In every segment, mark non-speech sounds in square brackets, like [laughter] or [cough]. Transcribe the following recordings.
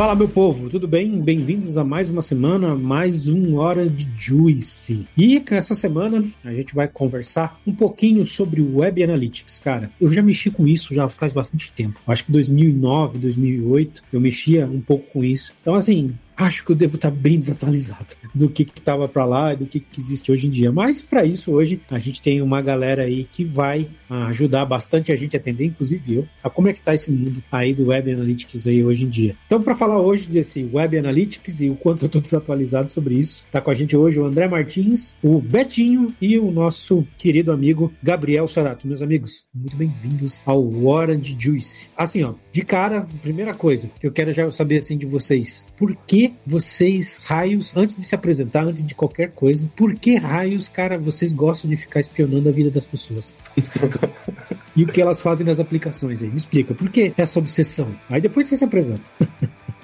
Fala, meu povo, tudo bem? Bem-vindos a mais uma semana, mais uma hora de Juice. E essa semana a gente vai conversar um pouquinho sobre Web Analytics. Cara, eu já mexi com isso já faz bastante tempo. Acho que 2009, 2008 eu mexia um pouco com isso. Então, assim, acho que eu devo estar bem desatualizado [laughs] do que estava para lá e do que, que, existe hoje em dia. Mas para isso hoje a gente tem uma galera aí que vai ah, ajudar bastante a gente a entender, inclusive eu, a como é que tá esse mundo aí do Web Analytics aí hoje em dia. Então para falar hoje desse Web Analytics e o quanto eu estou desatualizado sobre isso, tá com a gente hoje o André Martins, o Betinho e o nosso querido amigo Gabriel Sorato. Meus amigos, muito bem-vindos ao Orange Juice. Assim, ó, de cara, primeira coisa que eu quero já saber assim de vocês, por que vocês, raios, antes de se apresentar, antes de qualquer coisa, por que raios, cara, vocês gostam de ficar espionando a vida das pessoas? [laughs] e o que elas fazem nas aplicações aí? Me explica, por que essa obsessão? Aí depois você se apresenta.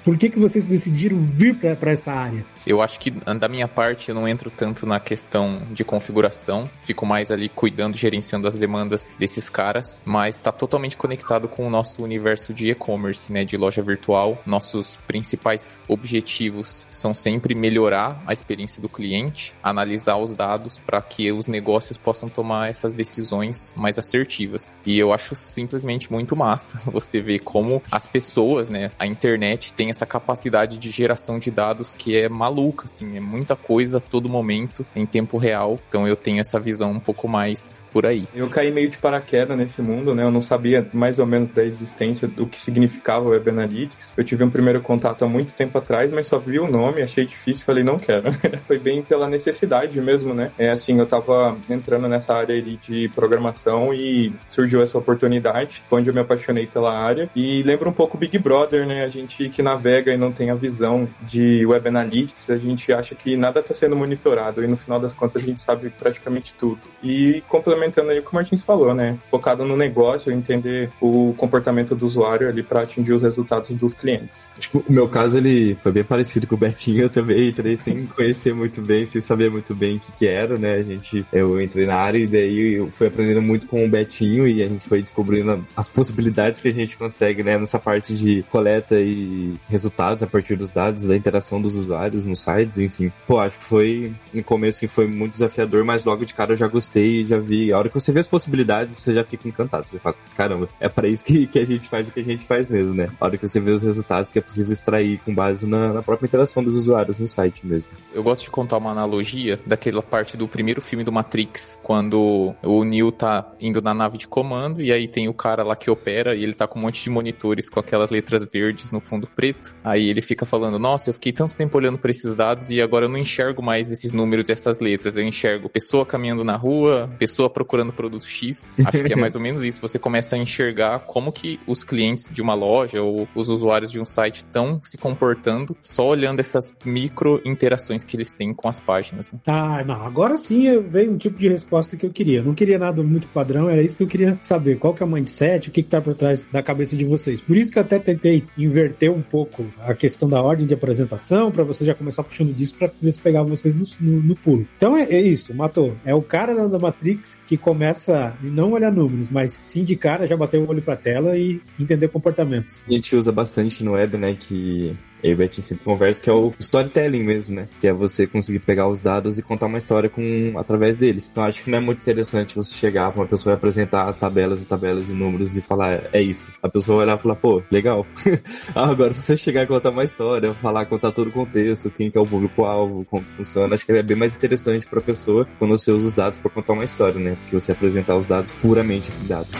Por que, que vocês decidiram vir para essa área? Eu acho que da minha parte eu não entro tanto na questão de configuração, fico mais ali cuidando, gerenciando as demandas desses caras, mas está totalmente conectado com o nosso universo de e-commerce, né, de loja virtual. Nossos principais objetivos são sempre melhorar a experiência do cliente, analisar os dados para que os negócios possam tomar essas decisões mais assertivas. E eu acho simplesmente muito massa [laughs] você ver como as pessoas, né, a internet tem essa capacidade de geração de dados que é maluca, assim, é muita coisa a todo momento, em tempo real. Então eu tenho essa visão um pouco mais por aí. Eu caí meio de paraquedas nesse mundo, né? Eu não sabia mais ou menos da existência do que significava o Web Analytics. Eu tive um primeiro contato há muito tempo atrás, mas só vi o nome, achei difícil, falei, não quero. [laughs] Foi bem pela necessidade mesmo, né? É assim, eu tava entrando nessa área ali de programação e surgiu essa oportunidade, onde eu me apaixonei pela área. E lembra um pouco Big Brother, né? A gente que navega navega e não tem a visão de Web Analytics, a gente acha que nada está sendo monitorado e no final das contas a gente sabe praticamente tudo. E complementando aí o que o Martins falou, né? Focado no negócio, entender o comportamento do usuário ali para atingir os resultados dos clientes. Tipo, o meu caso ele foi bem parecido com o Bertinho, eu também entrei sem [laughs] conhecer muito bem, sem saber muito bem o que, que era, né? A gente, eu entrei na área e daí eu fui aprendendo muito com o Betinho e a gente foi descobrindo as possibilidades que a gente consegue, né? Nessa parte de coleta e resultados a partir dos dados, da interação dos usuários nos sites, enfim. Pô, acho que foi, no começo, assim, foi muito desafiador, mas logo de cara eu já gostei, já vi. A hora que você vê as possibilidades, você já fica encantado. Você fala, caramba, é para isso que, que a gente faz o que a gente faz mesmo, né? A hora que você vê os resultados que é possível extrair com base na, na própria interação dos usuários no site mesmo. Eu gosto de contar uma analogia daquela parte do primeiro filme do Matrix, quando o Neo tá indo na nave de comando e aí tem o cara lá que opera e ele tá com um monte de monitores com aquelas letras verdes no fundo preto. Aí ele fica falando: Nossa, eu fiquei tanto tempo olhando para esses dados e agora eu não enxergo mais esses números e essas letras. Eu enxergo pessoa caminhando na rua, pessoa procurando produto X. Acho que é mais ou menos isso. Você começa a enxergar como que os clientes de uma loja ou os usuários de um site estão se comportando só olhando essas micro interações que eles têm com as páginas. Né? Ah, não. Agora sim veio um tipo de resposta que eu queria. Não queria nada muito padrão, era isso que eu queria saber. Qual que é o mindset, o que, que tá por trás da cabeça de vocês. Por isso que eu até tentei inverter um pouco a questão da ordem de apresentação, para você já começar puxando disso para ver se pegava vocês no, no, no pulo. Então é, é, isso, matou. É o cara da, da Matrix que começa a não olhar números, mas sim de cara já bater o olho pra tela e entender comportamentos. A gente usa bastante no web, né, que eu e o Betinho sempre conversa, que é o storytelling mesmo, né? Que é você conseguir pegar os dados e contar uma história com através deles. Então acho que não é muito interessante você chegar pra uma pessoa e apresentar tabelas e tabelas e números e falar, é isso. A pessoa vai olhar e falar, pô, legal. [laughs] Agora, se você chegar e contar uma história, falar, contar todo o contexto, quem que é o público-alvo, como funciona, acho que é bem mais interessante pra pessoa quando você usa os dados para contar uma história, né? Porque você apresentar os dados puramente esses dados.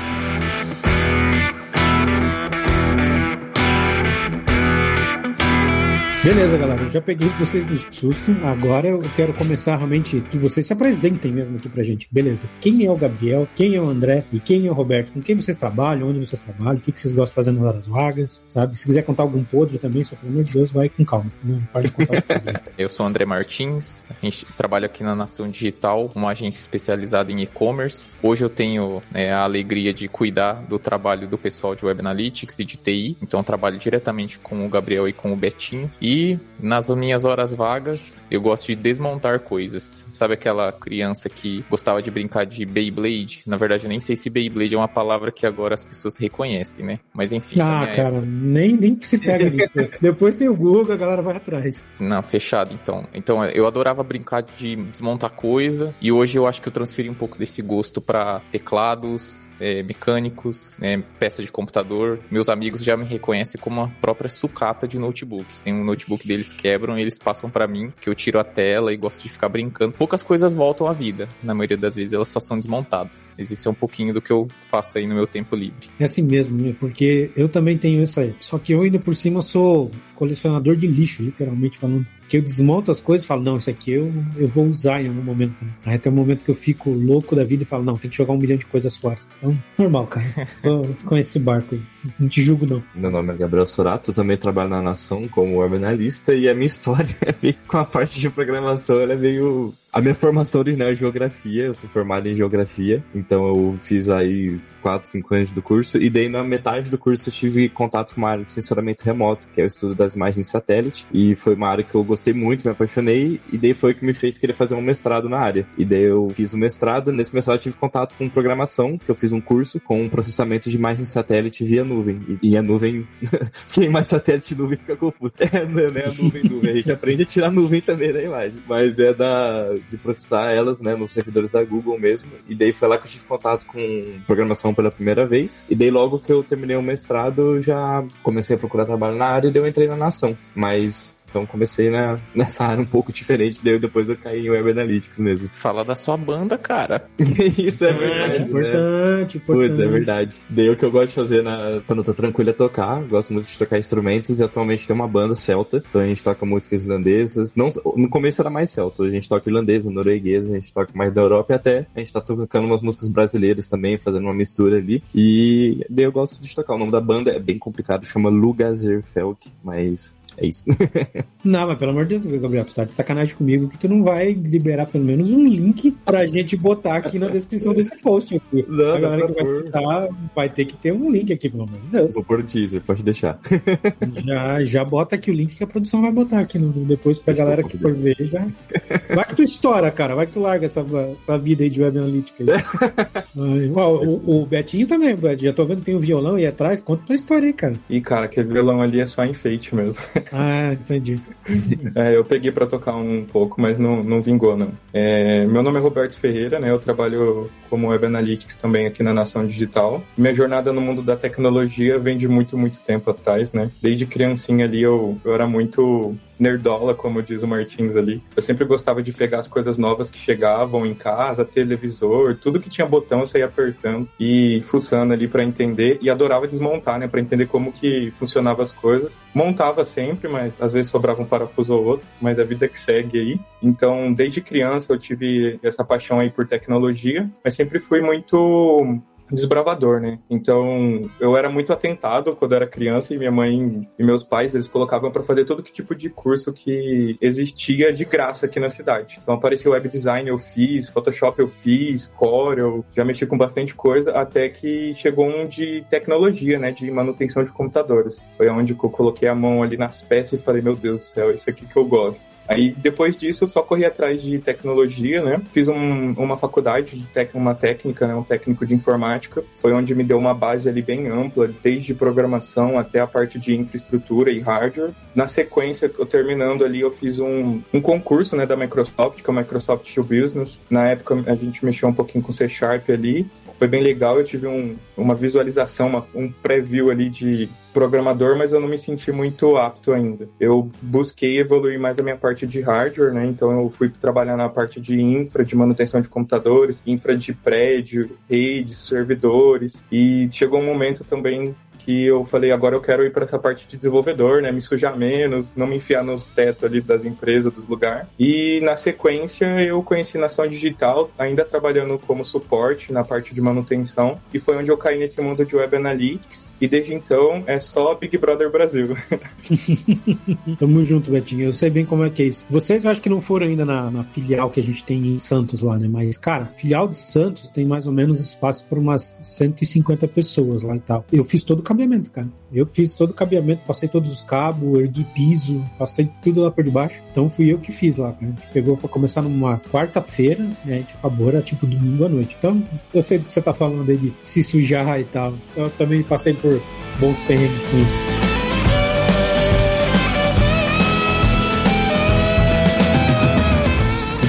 Beleza, galera. Eu já peguei vocês no susto. Agora eu quero começar realmente que vocês se apresentem mesmo aqui pra gente. Beleza. Quem é o Gabriel? Quem é o André? E quem é o Roberto? Com quem vocês trabalham? Onde vocês trabalham? O que, vocês gostam de fazer nas horas vagas? Sabe? Se quiser contar algum podre também, só pelo amor de Deus, vai com calma. Não pode contar podre. [laughs] eu sou o André Martins. A gente trabalha aqui na Nação Digital, uma agência especializada em e-commerce. Hoje eu tenho né, a alegria de cuidar do trabalho do pessoal de Web Analytics e de TI. Então trabalho diretamente com o Gabriel e com o Betinho. E aí. Nas minhas horas vagas, eu gosto de desmontar coisas. Sabe aquela criança que gostava de brincar de Beyblade? Na verdade, eu nem sei se Beyblade é uma palavra que agora as pessoas reconhecem, né? Mas enfim. Ah, cara, nem, nem se pega nisso. [laughs] Depois tem o Google, a galera vai atrás. Não, fechado então. Então eu adorava brincar de desmontar coisa e hoje eu acho que eu transferi um pouco desse gosto para teclados, é, mecânicos, né, peça de computador. Meus amigos já me reconhecem como a própria sucata de notebooks. Tem um notebook deles quebram e eles passam para mim, que eu tiro a tela e gosto de ficar brincando. Poucas coisas voltam à vida. Na maioria das vezes elas só são desmontadas. Existe um pouquinho do que eu faço aí no meu tempo livre. É assim mesmo, né? porque eu também tenho isso aí. Só que eu ainda por cima sou colecionador de lixo, literalmente falando que eu desmonto as coisas e falo, não, isso aqui eu, eu vou usar em algum momento. Aí tem um momento que eu fico louco da vida e falo, não, tem que jogar um milhão de coisas fora. Então, normal, cara. [laughs] eu conheço esse barco aí. Não te julgo, não. Meu nome é Gabriel Sorato, também trabalho na Nação como web analista e a minha história [laughs] é meio, com a parte de programação, ela é meio a minha [laughs] formação original é geografia, eu sou formado em geografia, então eu fiz aí 4, 5 anos do curso, e daí na metade do curso eu tive contato com uma área de sensoramento remoto, que é o estudo das imagens satélite, e foi uma área que eu gostei muito, me apaixonei, e daí foi o que me fez querer fazer um mestrado na área. E daí eu fiz o um mestrado, nesse mestrado eu tive contato com programação, que eu fiz um curso com processamento de imagens satélite via nuvem. E, e a nuvem, [laughs] quem mais satélite nuvem fica confuso. [laughs] É, não é a nuvem, nuvem, a gente aprende a tirar nuvem também da imagem, mas é da de processar elas, né, nos servidores da Google mesmo. E daí foi lá que eu tive contato com programação pela primeira vez. E daí logo que eu terminei o mestrado, já comecei a procurar trabalho na área e daí eu entrei na nação. Mas então comecei na, [laughs] nessa área um pouco diferente, daí depois eu caí em Web Analytics mesmo. Fala da sua banda, cara. [laughs] Isso é verdade. É, importante, né? importante. Putz, é verdade. Daí o que eu gosto de fazer na, quando eu tô tranquilo é tocar. Gosto muito de tocar instrumentos e atualmente tem uma banda celta. Então a gente toca músicas irlandesas. Não, no começo era mais celta, a gente toca irlandesa, norueguesa, a gente toca mais da Europa e até a gente tá tocando umas músicas brasileiras também, fazendo uma mistura ali. E daí eu gosto de tocar. O nome da banda é bem complicado, chama Lugazerfelk, mas é isso. [laughs] não, mas pelo amor de Deus, Gabriel, tu tá de sacanagem comigo que tu não vai liberar pelo menos um link pra gente botar aqui na descrição desse post. Aqui. Não, a galera que vai botar vai ter que ter um link aqui, pelo amor de Deus. Vou pôr o teaser, pode deixar. [laughs] já, já bota aqui o link que a produção vai botar aqui no, depois pra galera que for ver. Já. Vai que tu estoura, cara. Vai que tu larga essa, essa vida aí de web analítica. Aí. [laughs] o, o, Betinho também, Betinho. Já tô vendo que tem um violão aí atrás. Conta tua história aí, cara. Ih, cara, aquele violão ali é só enfeite mesmo. Ah, entendi. [laughs] É, eu peguei para tocar um pouco, mas não, não vingou, não. É, meu nome é Roberto Ferreira, né? Eu trabalho como Web Analytics também aqui na Nação Digital. Minha jornada no mundo da tecnologia vem de muito, muito tempo atrás, né? Desde criancinha ali eu, eu era muito nerdola, como diz o Martins ali. Eu sempre gostava de pegar as coisas novas que chegavam em casa, televisor, tudo que tinha botão eu saía apertando e fuçando ali para entender e adorava desmontar, né, para entender como que funcionavam as coisas. Montava sempre, mas às vezes sobrava um parafuso ou outro, mas a vida que segue aí. Então, desde criança eu tive essa paixão aí por tecnologia, mas sempre fui muito desbravador, né? Então, eu era muito atentado quando era criança e minha mãe e meus pais, eles colocavam para fazer todo que tipo de curso que existia de graça aqui na cidade. Então, apareceu web design, eu fiz, Photoshop eu fiz, Core, eu já mexi com bastante coisa, até que chegou um de tecnologia, né, de manutenção de computadores. Foi onde eu coloquei a mão ali nas peças e falei, meu Deus do céu, isso aqui que eu gosto. Aí depois disso eu só corri atrás de tecnologia, né? Fiz um, uma faculdade de tec, uma técnica, né? um técnico de informática. Foi onde me deu uma base ali bem ampla, desde programação até a parte de infraestrutura e hardware. Na sequência, eu terminando ali, eu fiz um, um concurso né, da Microsoft, que é o Microsoft to Business. Na época a gente mexeu um pouquinho com C Sharp ali foi bem legal. Eu tive um, uma visualização, uma, um preview ali de programador, mas eu não me senti muito apto ainda. Eu busquei evoluir mais a minha parte de hardware, né? Então eu fui trabalhar na parte de infra, de manutenção de computadores, infra de prédio, redes, servidores. E chegou um momento também que eu falei, agora eu quero ir para essa parte de desenvolvedor, né? Me sujar menos, não me enfiar nos tetos ali das empresas, dos lugares. E na sequência eu conheci Nação Digital, ainda trabalhando como suporte na parte de manutenção, e foi onde eu caí nesse mundo de Web Analytics e desde então é só Big Brother Brasil. [laughs] Tamo junto, Betinho. Eu sei bem como é que é isso. Vocês eu acho que não foram ainda na, na, filial que a gente tem em Santos lá, né? Mas, cara, filial de Santos tem mais ou menos espaço para umas 150 pessoas lá e tal. Eu fiz todo o cabeamento, cara. Eu fiz todo o cabeamento, passei todos os cabos, ergui piso, passei tudo lá por debaixo. Então fui eu que fiz lá, cara. A gente pegou pra começar numa quarta-feira, né? A gente acabou, era tipo domingo à noite. Então, eu sei do que você tá falando aí de se sujar e tal. Eu também passei por bons perrengues com isso.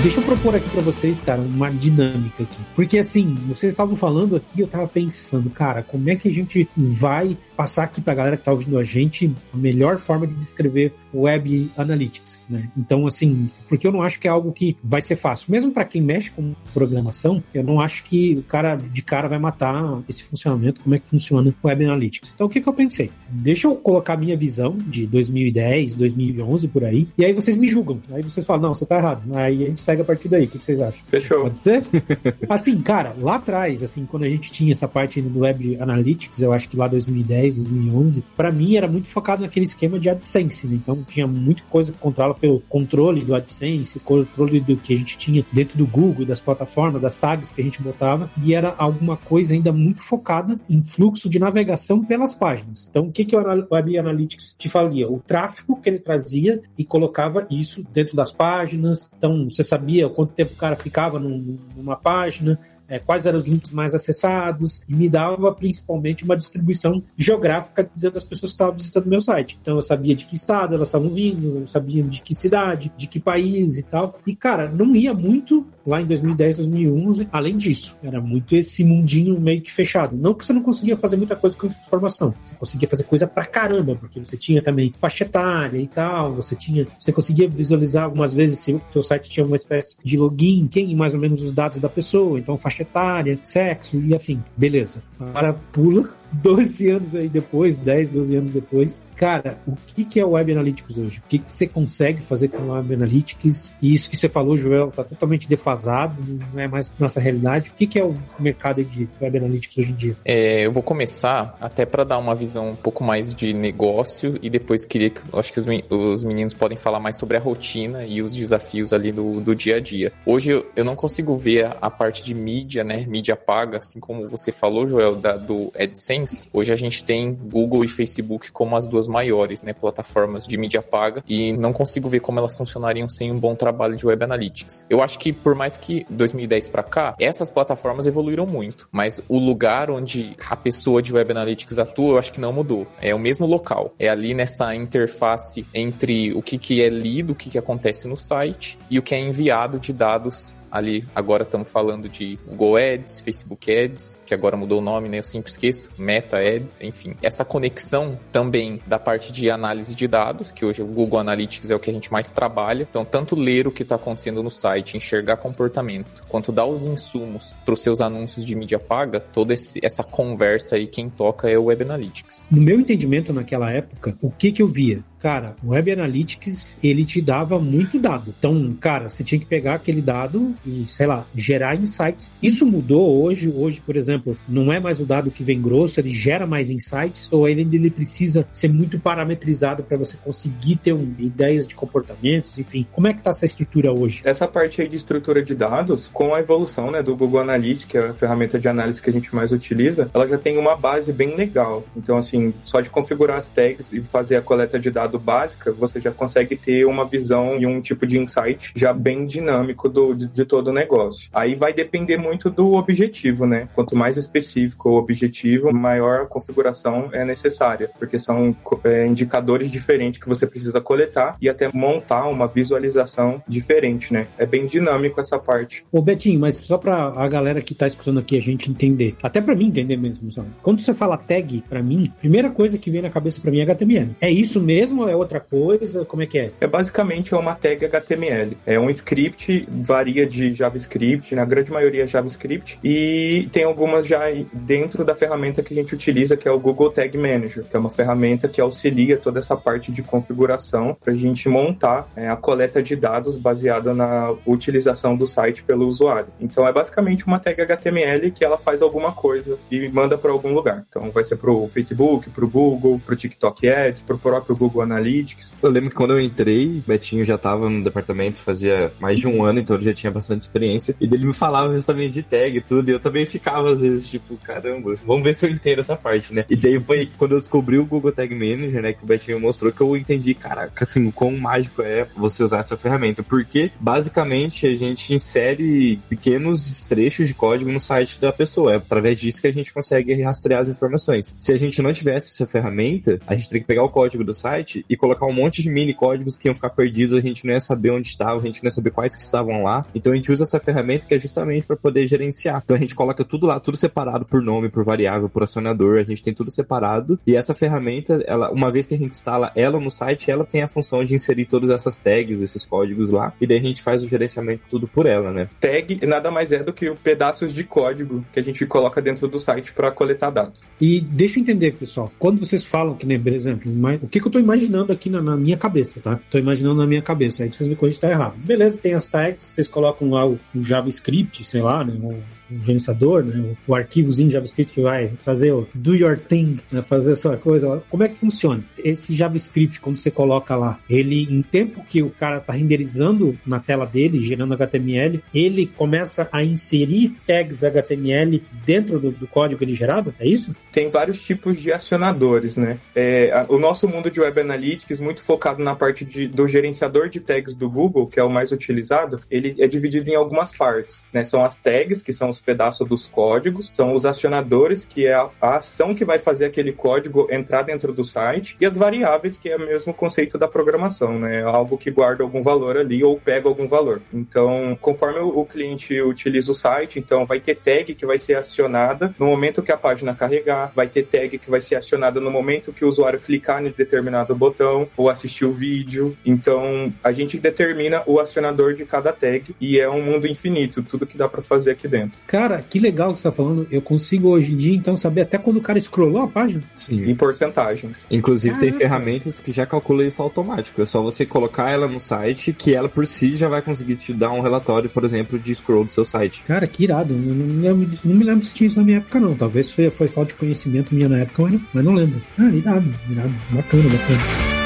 Deixa eu propor aqui para vocês, cara, uma dinâmica aqui. Porque assim, vocês estavam falando aqui, eu tava pensando, cara, como é que a gente vai passar aqui pra galera que tá ouvindo a gente a melhor forma de descrever Web Analytics, né? Então, assim, porque eu não acho que é algo que vai ser fácil. Mesmo para quem mexe com programação, eu não acho que o cara de cara vai matar esse funcionamento, como é que funciona o Web Analytics. Então, o que que eu pensei? Deixa eu colocar minha visão de 2010, 2011, por aí, e aí vocês me julgam. Aí vocês falam, não, você tá errado. Aí a gente segue a partir daí. O que, que vocês acham? Fechou. Pode ser? [laughs] assim, cara, lá atrás, assim, quando a gente tinha essa parte do Web Analytics, eu acho que lá 2010, 2010, 2011, para mim era muito focado naquele esquema de AdSense, né? Então tinha muita coisa que controla pelo controle do AdSense, controle do que a gente tinha dentro do Google, das plataformas, das tags que a gente botava, e era alguma coisa ainda muito focada em fluxo de navegação pelas páginas. Então o que, que o Web Analytics te falia? O tráfego que ele trazia e colocava isso dentro das páginas. Então você sabia quanto tempo o cara ficava numa página, é, quais eram os links mais acessados, e me dava principalmente uma distribuição geográfica dizendo as pessoas que estavam visitando meu site. Então eu sabia de que estado elas estavam vindo, eu sabia de que cidade, de que país e tal. E cara, não ia muito lá em 2010, 2011, além disso. Era muito esse mundinho meio que fechado. Não que você não conseguia fazer muita coisa com informação, você conseguia fazer coisa pra caramba, porque você tinha também faixa etária e tal, você tinha, você conseguia visualizar algumas vezes se o seu site tinha uma espécie de login, quem mais ou menos os dados da pessoa, então faixa etária, sexo e afim. Beleza. Agora pula 12 anos aí depois, 10, 12 anos depois, cara, o que, que é o Web Analytics hoje? O que, que você consegue fazer com o Web Analytics? E isso que você falou, Joel, tá totalmente defasado, não é mais nossa realidade. O que, que é o mercado de Web Analytics hoje em dia? É, eu vou começar até para dar uma visão um pouco mais de negócio e depois queria que, acho que os, os meninos podem falar mais sobre a rotina e os desafios ali do, do dia a dia. Hoje eu, eu não consigo ver a, a, parte de mídia, né, mídia paga, assim como você falou, Joel, da, do AdSense. Hoje a gente tem Google e Facebook como as duas maiores, né, plataformas de mídia paga e não consigo ver como elas funcionariam sem um bom trabalho de Web Analytics. Eu acho que por mais que 2010 para cá, essas plataformas evoluíram muito, mas o lugar onde a pessoa de Web Analytics atua, eu acho que não mudou. É o mesmo local. É ali nessa interface entre o que, que é lido, o que, que acontece no site e o que é enviado de dados ali. Agora estamos falando de Google Ads, Facebook Ads, que agora mudou o nome, né? Eu sempre esqueço. Meta Ads, enfim. Essa conexão também da parte de análise de dados, que hoje o Google Analytics é o que a gente mais trabalha. Então, tanto ler o que está acontecendo no site, enxergar comportamento, quanto dar os insumos para os seus anúncios de mídia paga, toda esse, essa conversa aí, quem toca é o Web Analytics. No meu entendimento naquela época, o que que eu via? Cara, o Web Analytics, ele te dava muito dado. Então, cara, você tinha que pegar aquele dado e, sei lá, gerar insights. Isso mudou hoje. Hoje, por exemplo, não é mais o dado que vem grosso, ele gera mais insights, ou ele, ele precisa ser muito parametrizado para você conseguir ter um, ideias de comportamentos, enfim. Como é que tá essa estrutura hoje? Essa parte aí de estrutura de dados, com a evolução né, do Google Analytics, que é a ferramenta de análise que a gente mais utiliza, ela já tem uma base bem legal. Então, assim, só de configurar as tags e fazer a coleta de dados básica, você já consegue ter uma visão e um tipo de insight já bem dinâmico do, de, de todo o negócio. Aí vai depender muito do objetivo, né? Quanto mais específico o objetivo, maior a configuração é necessária, porque são é, indicadores diferentes que você precisa coletar e até montar uma visualização diferente, né? É bem dinâmico essa parte. Ô Betinho, mas só para a galera que tá escutando aqui a gente entender, até para mim entender mesmo, sabe? Quando você fala tag, para mim, primeira coisa que vem na cabeça para mim é HTML. É isso mesmo mesmo é outra coisa? Como é que é? É basicamente uma tag HTML. É um script, varia de JavaScript, na grande maioria é JavaScript, e tem algumas já dentro da ferramenta que a gente utiliza, que é o Google Tag Manager, que é uma ferramenta que auxilia toda essa parte de configuração para a gente montar é, a coleta de dados baseada na utilização do site pelo usuário. Então é basicamente uma tag HTML que ela faz alguma coisa e manda para algum lugar. Então vai ser para o Facebook, para o Google, para o TikTok Ads, para o próprio Google Analytics. Eu lembro que quando eu entrei, o Betinho já estava no departamento fazia mais de um ano, então ele já tinha bastante experiência. E dele me falava justamente de tag e tudo, e eu também ficava às vezes tipo, caramba, vamos ver se eu entendo essa parte, né? E daí foi quando eu descobri o Google Tag Manager, né, que o Betinho mostrou que eu entendi, caraca, assim, o quão mágico é você usar essa ferramenta. Porque basicamente a gente insere pequenos trechos de código no site da pessoa. É através disso que a gente consegue rastrear as informações. Se a gente não tivesse essa ferramenta, a gente teria que pegar o código do site e colocar um monte de mini códigos que iam ficar perdidos, a gente não ia saber onde estava, a gente não ia saber quais que estavam lá. Então a gente usa essa ferramenta que é justamente para poder gerenciar. Então a gente coloca tudo lá, tudo separado por nome, por variável, por acionador, a gente tem tudo separado. E essa ferramenta, ela, uma vez que a gente instala ela no site, ela tem a função de inserir todas essas tags, esses códigos lá, e daí a gente faz o gerenciamento tudo por ela, né? Tag nada mais é do que pedaços de código que a gente coloca dentro do site para coletar dados. E deixa eu entender, pessoal, quando vocês falam que, nem, por exemplo, o que, que eu tô imaginando aqui na, na, minha cabeça, tá? Tô imaginando na minha cabeça, aí vocês me corrigem se tá errado. Beleza, tem as tags, vocês colocam lá o, o JavaScript, sei lá, né? um gerenciador, né, o, arquivozinho JavaScript que vai fazer o do your thing, né, fazer a sua coisa. Como é que funciona? Esse JavaScript, quando você coloca lá, ele, em tempo que o cara está renderizando na tela dele, gerando HTML, ele começa a inserir tags HTML dentro do, do código ele gerado? É isso? Tem vários tipos de acionadores, né? É, a, o nosso mundo de Web Analytics, muito focado na parte de, do gerenciador de tags do Google, que é o mais utilizado, ele é dividido em algumas partes, né? São as tags, que são os pedaços dos códigos, são os acionadores, que é a, a, ação que vai fazer aquele código entrar dentro do site, e as variáveis, que é o mesmo conceito da programação, né? Algo que guarda algum valor ali ou pega algum valor. Então, conforme o, o cliente utiliza o site, então vai ter tag que vai ser acionada no momento que a página carregar, vai ter tag que vai ser acionada no momento que o usuário clicar em determinado botão ou assistir o vídeo. Então, a gente determina o acionador de cada tag e é um mundo infinito, tudo que dá para fazer aqui dentro. Cara, que legal que você tá falando. Eu consigo hoje em dia, então, saber até quando o cara scrollou a página. Sim. Em porcentagens. Inclusive, Caraca. tem ferramentas que já calculam isso automático. É só você colocar ela no site, que ela por si já vai conseguir te dar um relatório, por exemplo, de scroll do seu site. Cara, que irado. Não, não, não me lembro se tinha isso na minha época, não. Talvez foi, foi falta de conhecimento minha na época, mas não, mas não lembro. Ah, irado, irado. Bacana, bacana.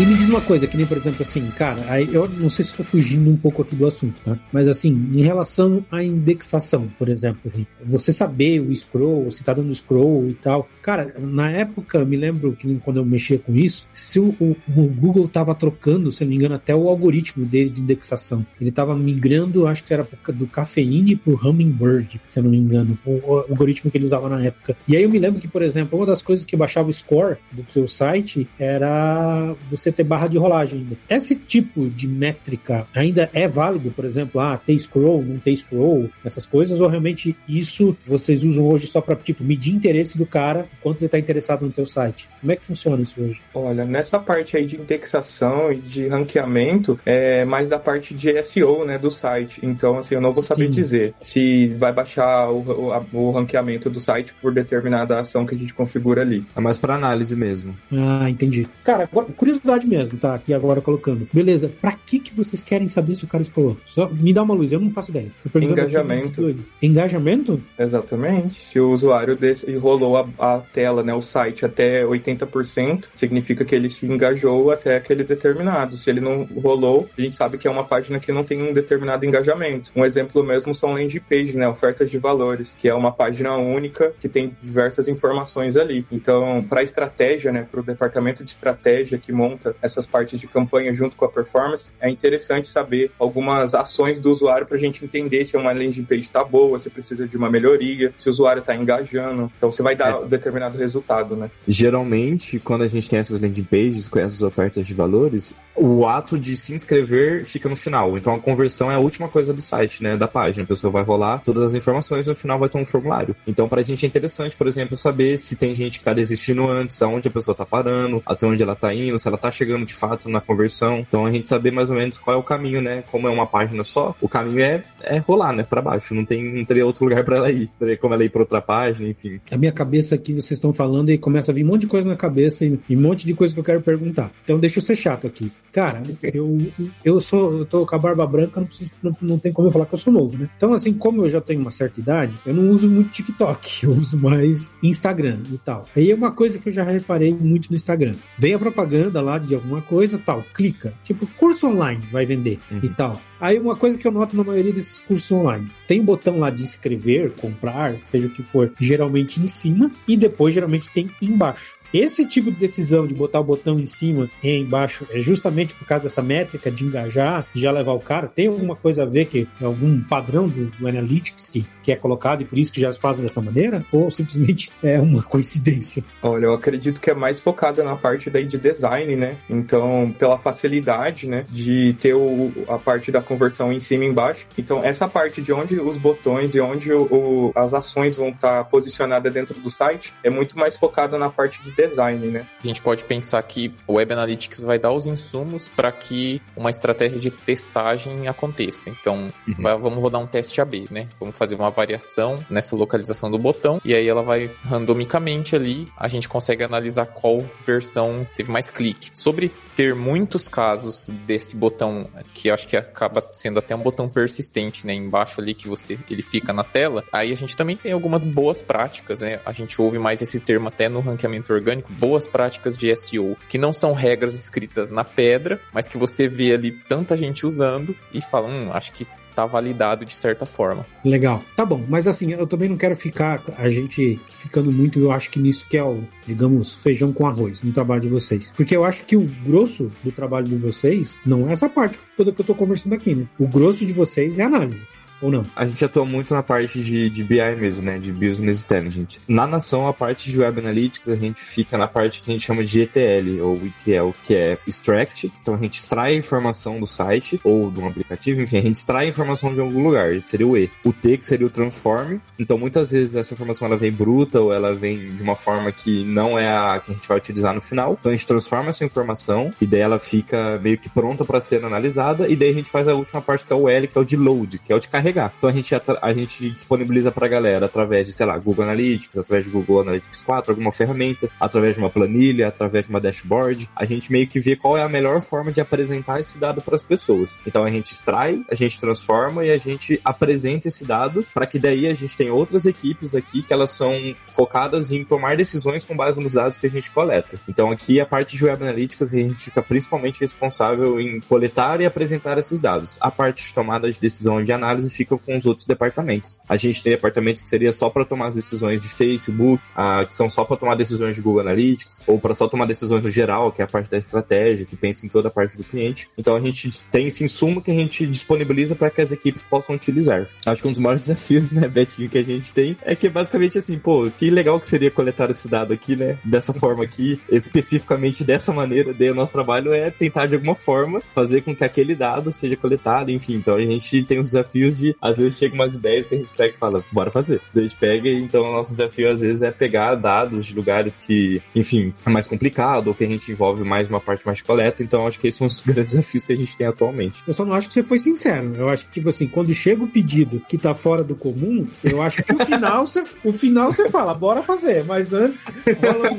E me diz uma coisa, que nem, por exemplo, assim, cara, aí eu não sei se estou fugindo um pouco aqui do assunto, tá? Mas assim, em relação à indexação, por exemplo, assim, você saber o scroll, se tá dando scroll e tal. Cara, na época, me lembro que quando eu mexia com isso, se o, o, o Google tava trocando, se não me engano, até o algoritmo dele de indexação. Ele tava migrando, acho que era do Cafeine pro Hummingbird, se eu não me engano, o, o algoritmo que ele usava na época. E aí eu me lembro que, por exemplo, uma das coisas que baixava o score do seu site era você você ter barra de rolagem ainda. Esse tipo de métrica ainda é válido, por exemplo, ah, ter scroll, não ter scroll, essas coisas, ou realmente isso vocês usam hoje só para tipo medir interesse do cara, quanto ele está interessado no teu site? Como é que funciona isso hoje? Olha, nessa parte aí de indexação e de ranqueamento, é mais da parte de SEO, né, do site. Então, assim, eu não vou saber Sim. dizer se vai baixar o, o, o, ranqueamento do site por determinada ação que a gente configura ali. É mais para análise mesmo. Ah, entendi. Cara, curiosidade mesmo, tá? Aqui agora colocando. Beleza, pra que que vocês querem saber se o cara scrollou? Só me dá uma luz, eu não faço ideia. Engajamento. Engajamento? Exatamente. Se o usuário desse, rolou a, a tela, né, o site até 80%, significa que ele se engajou até aquele determinado. Se ele não rolou, a gente sabe que é uma página que não tem um determinado engajamento. Um exemplo mesmo são landing page, né, ofertas de valores, que é uma página única que tem diversas informações ali. Então, para estratégia, né, para o departamento de estratégia que monta essas partes de campanha junto com a performance, é interessante saber algumas ações do usuário para a gente entender se uma landing page está boa, se precisa de uma melhoria, se o usuário está engajando. Então você vai dar é. determinado resultado, né? Geralmente, quando a gente tem essas landing pages com essas ofertas de valores, o ato de se inscrever fica no final. Então a conversão é a última coisa do site, né? Da página. A pessoa vai rolar todas as informações e no final vai ter um formulário. Então, pra gente é interessante, por exemplo, saber se tem gente que tá desistindo antes, aonde a pessoa tá parando, até onde ela tá indo, se ela tá chegando de fato na conversão. Então a gente saber mais ou menos qual é o caminho, né? Como é uma página só, o caminho é, é rolar, né? Pra baixo. Não tem, não teria outro lugar para ela ir. Teria como ela ir pra outra página, enfim. A minha cabeça aqui, vocês estão falando e começa a vir um monte de coisa na cabeça e, e um monte de coisa que eu quero perguntar. Então deixa eu ser chato aqui. Cara, eu, eu sou, eu tô com a barba branca, não, preciso, não, não tem como eu falar que eu sou novo, né? Então, assim, como eu já tenho uma certa idade, eu não uso muito TikTok, [laughs] eu uso mais Instagram e tal. Aí é uma coisa que eu já reparei muito no Instagram. Vem a propaganda lá de alguma coisa, tal, clica. Tipo, curso online vai vender uhum. e tal. Aí uma coisa que eu noto na maioria desses cursos online, tem um botão lá de escrever, comprar, seja o que for, geralmente em cima, e depois geralmente tem embaixo. Esse tipo de decisão de botar o botão em cima e embaixo é justamente por causa dessa métrica de engajar, de já levar o cara. Tem alguma coisa a ver que é algum padrão do, do Analytics que, que é colocado e por isso que já se fazem dessa maneira? Ou simplesmente [laughs] é uma coincidência? Olha, eu acredito que é mais focada na parte daí de design, né? Então, pela facilidade, né, de ter o, a parte da conversão em cima e embaixo. Então, essa parte de onde os botões e onde o, o, as ações vão estar posicionadas dentro do site é muito mais focada na parte de design, né? A gente pode pensar que o Web Analytics vai dar os insumos para que uma estratégia de testagem aconteça. Então, uhum. vai, vamos rodar um teste AB, né? Vamos fazer uma variação nessa localização do botão e aí ela vai randomicamente ali, a gente consegue analisar qual versão teve mais clique. Sobre ter muitos casos desse botão que acho que acaba sendo até um botão persistente, né, embaixo ali que você ele fica na tela. Aí a gente também tem algumas boas práticas, né? A gente ouve mais esse termo até no ranqueamento orgânico, boas práticas de SEO, que não são regras escritas na pedra, mas que você vê ali tanta gente usando e fala, hum, acho que tá validado de certa forma. Legal. Tá bom, mas assim, eu também não quero ficar a gente ficando muito, eu acho que nisso que é o, digamos, feijão com arroz no trabalho de vocês. Porque eu acho que o grosso do trabalho de vocês não é essa parte toda que eu tô conversando aqui, né? O grosso de vocês é análise ou não? A gente atua muito na parte de, de BI mesmo, né? De Business Intelligence. Na nação, a parte de Web Analytics, a gente fica na parte que a gente chama de ETL, ou ETL, que é Extract. Então a gente extrai a informação do site ou do aplicativo, enfim, a gente extrai a informação de algum lugar. Esse seria o E. O T, que seria o Transform. Então muitas vezes essa informação ela vem bruta ou ela vem de uma forma que não é a que a gente vai utilizar no final. Então a gente transforma essa informação e daí ela fica meio que pronta para ser analisada e daí a gente faz a última parte que é o L, que é o de load, que é o de carregar carregar. Então a gente, a gente disponibiliza pra galera através de, sei lá, Google Analytics, através de Google Analytics 4, alguma ferramenta, através de uma planilha, através de uma dashboard. A gente meio que vê qual é a melhor forma de apresentar esse dado para as pessoas. Então a gente extrai, a gente transforma e a gente apresenta esse dado para que daí a gente tem outras equipes aqui que elas são focadas em tomar decisões com base nos dados que a gente coleta. Então aqui a parte de Web Analytics a gente fica principalmente responsável em coletar e apresentar esses dados. A parte de tomada de decisão de análise fica com os outros departamentos. A gente tem departamentos que seria só para tomar as decisões de Facebook, ah, que são só para tomar decisões de Google Analytics, ou para só tomar decisões no geral, que é a parte da estratégia, que pensa em toda a parte do cliente. Então a gente tem esse insumo que a gente disponibiliza para que as equipes possam utilizar. Acho que um dos maiores [laughs] desafios, né, Betinho, que a gente tem é que basicamente assim, pô, que legal que seria coletar esse dado aqui, né, dessa forma aqui, especificamente dessa maneira. Daí o nosso trabalho é tentar de alguma forma fazer com que aquele dado seja coletado, enfim. Então a gente tem os desafios de às vezes chega umas ideias que a gente pega e fala, bora fazer. a gente pega e então o nosso desafio às vezes é pegar dados de lugares que, enfim, é mais complicado ou que a gente envolve mais uma parte mais de coleta. Então acho que esses são os [laughs] grandes desafios que a gente tem atualmente. Eu só não acho que você foi sincero. Eu acho que, tipo assim, quando chega o pedido que tá fora do comum, eu acho que o final você, o final você fala, bora fazer. Mas antes, rola,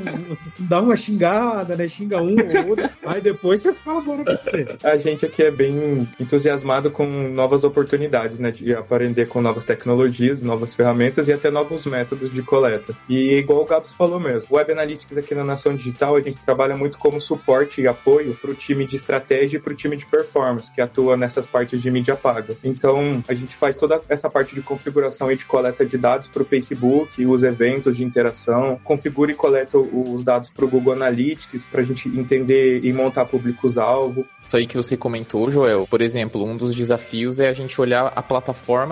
dá uma xingada, né? Xinga um ou outro. Aí depois você fala, bora fazer. A gente aqui é bem entusiasmado com novas oportunidades, né? De aprender com novas tecnologias, novas ferramentas e até novos métodos de coleta. E igual o Gabs falou mesmo, Web Analytics aqui na Nação Digital, a gente trabalha muito como suporte e apoio para o time de estratégia e para o time de performance, que atua nessas partes de mídia paga. Então, a gente faz toda essa parte de configuração e de coleta de dados para o Facebook, os eventos de interação, configura e coleta os dados para o Google Analytics para a gente entender e montar públicos-alvo. Isso aí que você comentou, Joel. Por exemplo, um dos desafios é a gente olhar a plataforma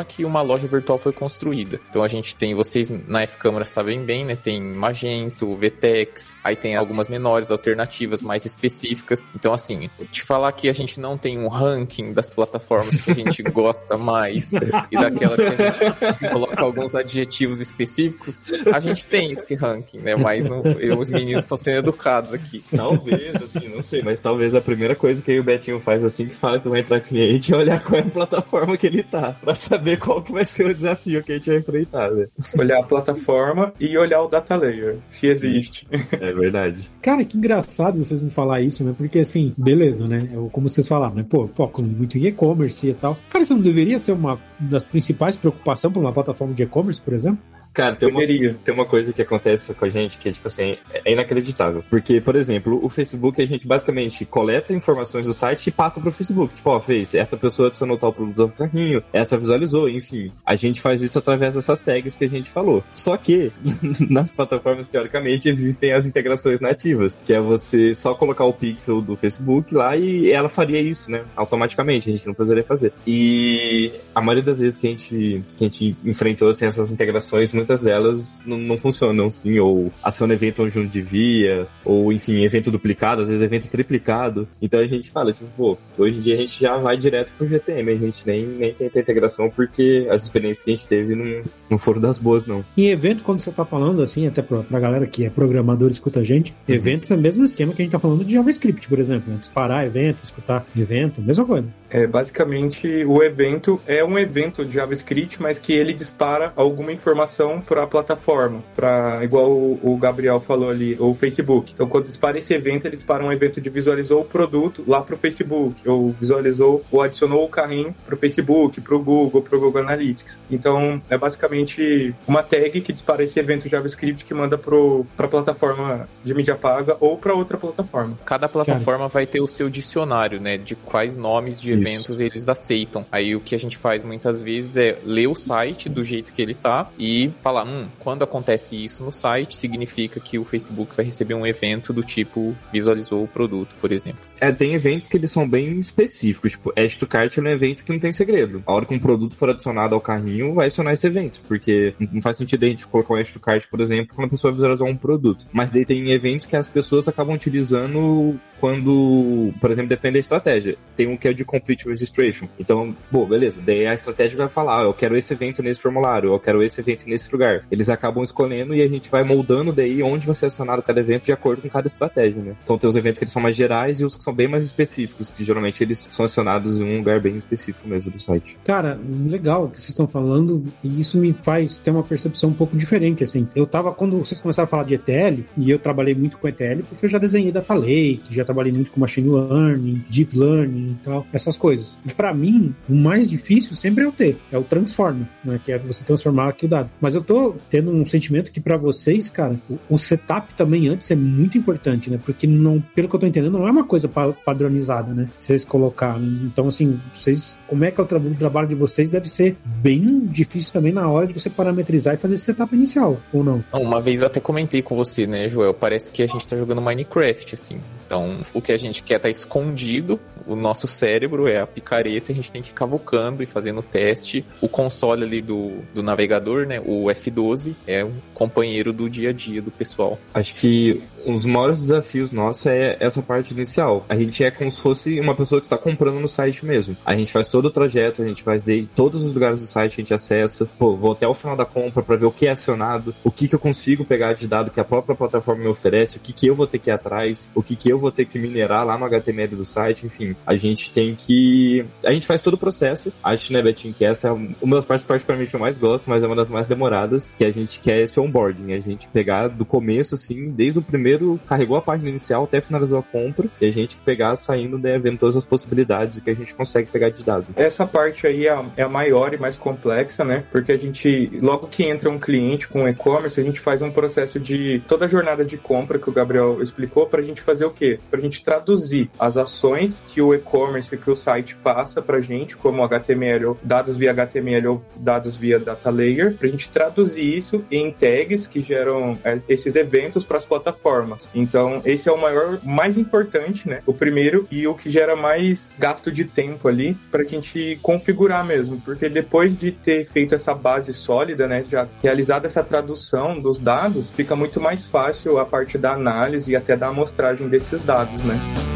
que uma loja virtual foi construída. Então a gente tem, vocês na F-Câmara sabem bem, né? Tem Magento, VTEX, aí tem algumas menores alternativas mais específicas. Então, assim, te falar que a gente não tem um ranking das plataformas que a gente [laughs] gosta mais e daquelas que a gente coloca alguns adjetivos específicos, a gente tem esse ranking, né? Mas não, eu, os meninos estão sendo educados aqui. Talvez, assim, não sei, mas talvez a primeira coisa que o Betinho faz assim que fala que vai entrar cliente é olhar qual é a plataforma que ele tá, pra saber qual que vai ser o desafio que a gente vai enfrentar, né? Olhar a plataforma e olhar o data layer, se existe. É verdade. Cara, que engraçado vocês me falar isso, né? Porque assim, beleza, né? Eu, como vocês falaram, né? Pô, foco muito em e-commerce e tal. Cara, isso não deveria ser uma das principais preocupações para uma plataforma de e-commerce, por exemplo? Cara, tem uma, tem uma coisa que acontece com a gente que, tipo assim, é inacreditável. Porque, por exemplo, o Facebook, a gente basicamente coleta informações do site e passa pro Facebook. Tipo, ó, fez, essa pessoa adicionou tal produto no carrinho, essa visualizou, enfim. A gente faz isso através dessas tags que a gente falou. Só que, [laughs] nas plataformas, teoricamente, existem as integrações nativas, que é você só colocar o pixel do Facebook lá e ela faria isso, né? Automaticamente, a gente não precisaria fazer. E a maioria das vezes que a gente, que a gente enfrentou, assim, essas integrações muitas delas não, não funcionam, assim, ou aciona evento onde não devia, ou enfim, evento duplicado, às vezes evento triplicado. Então a gente fala, tipo, pô, hoje em dia a gente já vai direto pro GTM, a gente nem, nem tenta integração porque as experiências que a gente teve não, não foram das boas, não. Em evento, quando você tá falando, assim, até pra, pra galera que é programador e escuta a gente, uhum. eventos é o mesmo esquema que a gente tá falando de JavaScript, por exemplo, né? disparar evento, escutar evento, mesma coisa. É, basicamente, o evento é um evento de JavaScript, mas que ele dispara alguma informação para a plataforma, para igual o, Gabriel falou ali, o Facebook. Então, quando dispara esse evento, ele dispara um evento de visualizou o produto lá para o Facebook, ou visualizou ou adicionou o carrinho para o Facebook, para o Google, para o Google Analytics. Então, é basicamente uma tag que dispara esse evento JavaScript que manda para a plataforma de mídia paga ou para outra plataforma. Cada plataforma Cara. vai ter o seu dicionário, né, de quais nomes de eventos eles aceitam. Aí o que a gente faz muitas vezes é ler o site do jeito que ele tá e falar, hum, quando acontece isso no site, significa que o Facebook vai receber um evento do tipo visualizou o produto, por exemplo. É, tem eventos que eles são bem específicos, tipo, Add to Cart é um evento que não tem segredo. A hora que um produto for adicionado ao carrinho, vai acionar esse evento, porque não faz sentido a gente colocar um Add to Cart, por exemplo, quando a pessoa visualizar um produto. Mas daí tem eventos que as pessoas acabam utilizando quando, por exemplo, depende da estratégia. Tem um que é de Complete Registration. Então, bom, beleza. Daí a estratégia vai falar, ah, eu quero esse evento nesse formulário, eu quero esse evento nesse lugar. Eles acabam escolhendo e a gente vai moldando daí onde vai ser acionado cada evento de acordo com cada estratégia, né? Então tem os eventos que eles são mais gerais e os que são bem mais específicos, que geralmente eles são acionados em um lugar bem específico mesmo do site. Cara, legal o que vocês estão falando e isso me faz ter uma percepção um pouco diferente, assim. Eu tava, quando vocês começaram a falar de ETL, e eu trabalhei muito com ETL porque eu já desenhei data lake, já trabalhei muito com machine learning, deep learning e tal, essas coisas. E para mim, o mais difícil sempre é o T, é o transform, né, que é você transformar aqui o dado. Mas eu tô tendo um sentimento que para vocês, cara, o, o, setup também antes é muito importante, né? Porque não, pelo que eu tô entendendo, não é uma coisa pa padronizada, né? Vocês colocarem. Então, assim, vocês, como é que é o, tra o trabalho de vocês deve ser bem difícil também na hora de você parametrizar e fazer esse setup inicial, ou não? Uma vez eu até comentei com você, né, Joel? Parece que a gente tá jogando Minecraft, assim. Então, o que a gente quer tá escondido, o nosso cérebro é a picareta, a gente tem que ir cavucando e fazendo teste. O console ali do, do navegador, né, o F12, é um companheiro do dia a dia do pessoal. Acho que um dos maiores desafios nossos é essa parte inicial. A gente é como se fosse uma pessoa que está comprando no site mesmo. A gente faz todo o trajeto, a gente faz de todos os lugares do site, a gente acessa. Pô, vou até o final da compra para ver o que é acionado, o que, que eu consigo pegar de dado que a própria plataforma me oferece, o que, que eu vou ter que ir atrás, o que, que eu vou ter que minerar lá no HTML do site, enfim. A gente tem que. A gente faz todo o processo. Acho, né, Betinho, que essa é uma das partes particularmente que eu mais gosto, mas é uma das mais demoradas, que a gente quer esse onboarding. A gente pegar do começo, assim, desde o primeiro primeiro carregou a página inicial até finalizou a compra e a gente pegar saindo, né, vendo todas as possibilidades que a gente consegue pegar de dados. Essa parte aí é a, é a maior e mais complexa, né? Porque a gente, logo que entra um cliente com e-commerce, a gente faz um processo de toda a jornada de compra que o Gabriel explicou para a gente fazer o quê? Para a gente traduzir as ações que o e-commerce, que o site passa para a gente, como HTML, dados via HTML ou dados via data layer, para a gente traduzir isso em tags que geram é, esses eventos para as plataformas. Então, esse é o maior, mais importante, né? O primeiro e o que gera mais gasto de tempo ali para a gente configurar mesmo, porque depois de ter feito essa base sólida, né, já realizado essa tradução dos dados, fica muito mais fácil a parte da análise e até da amostragem desses dados, né?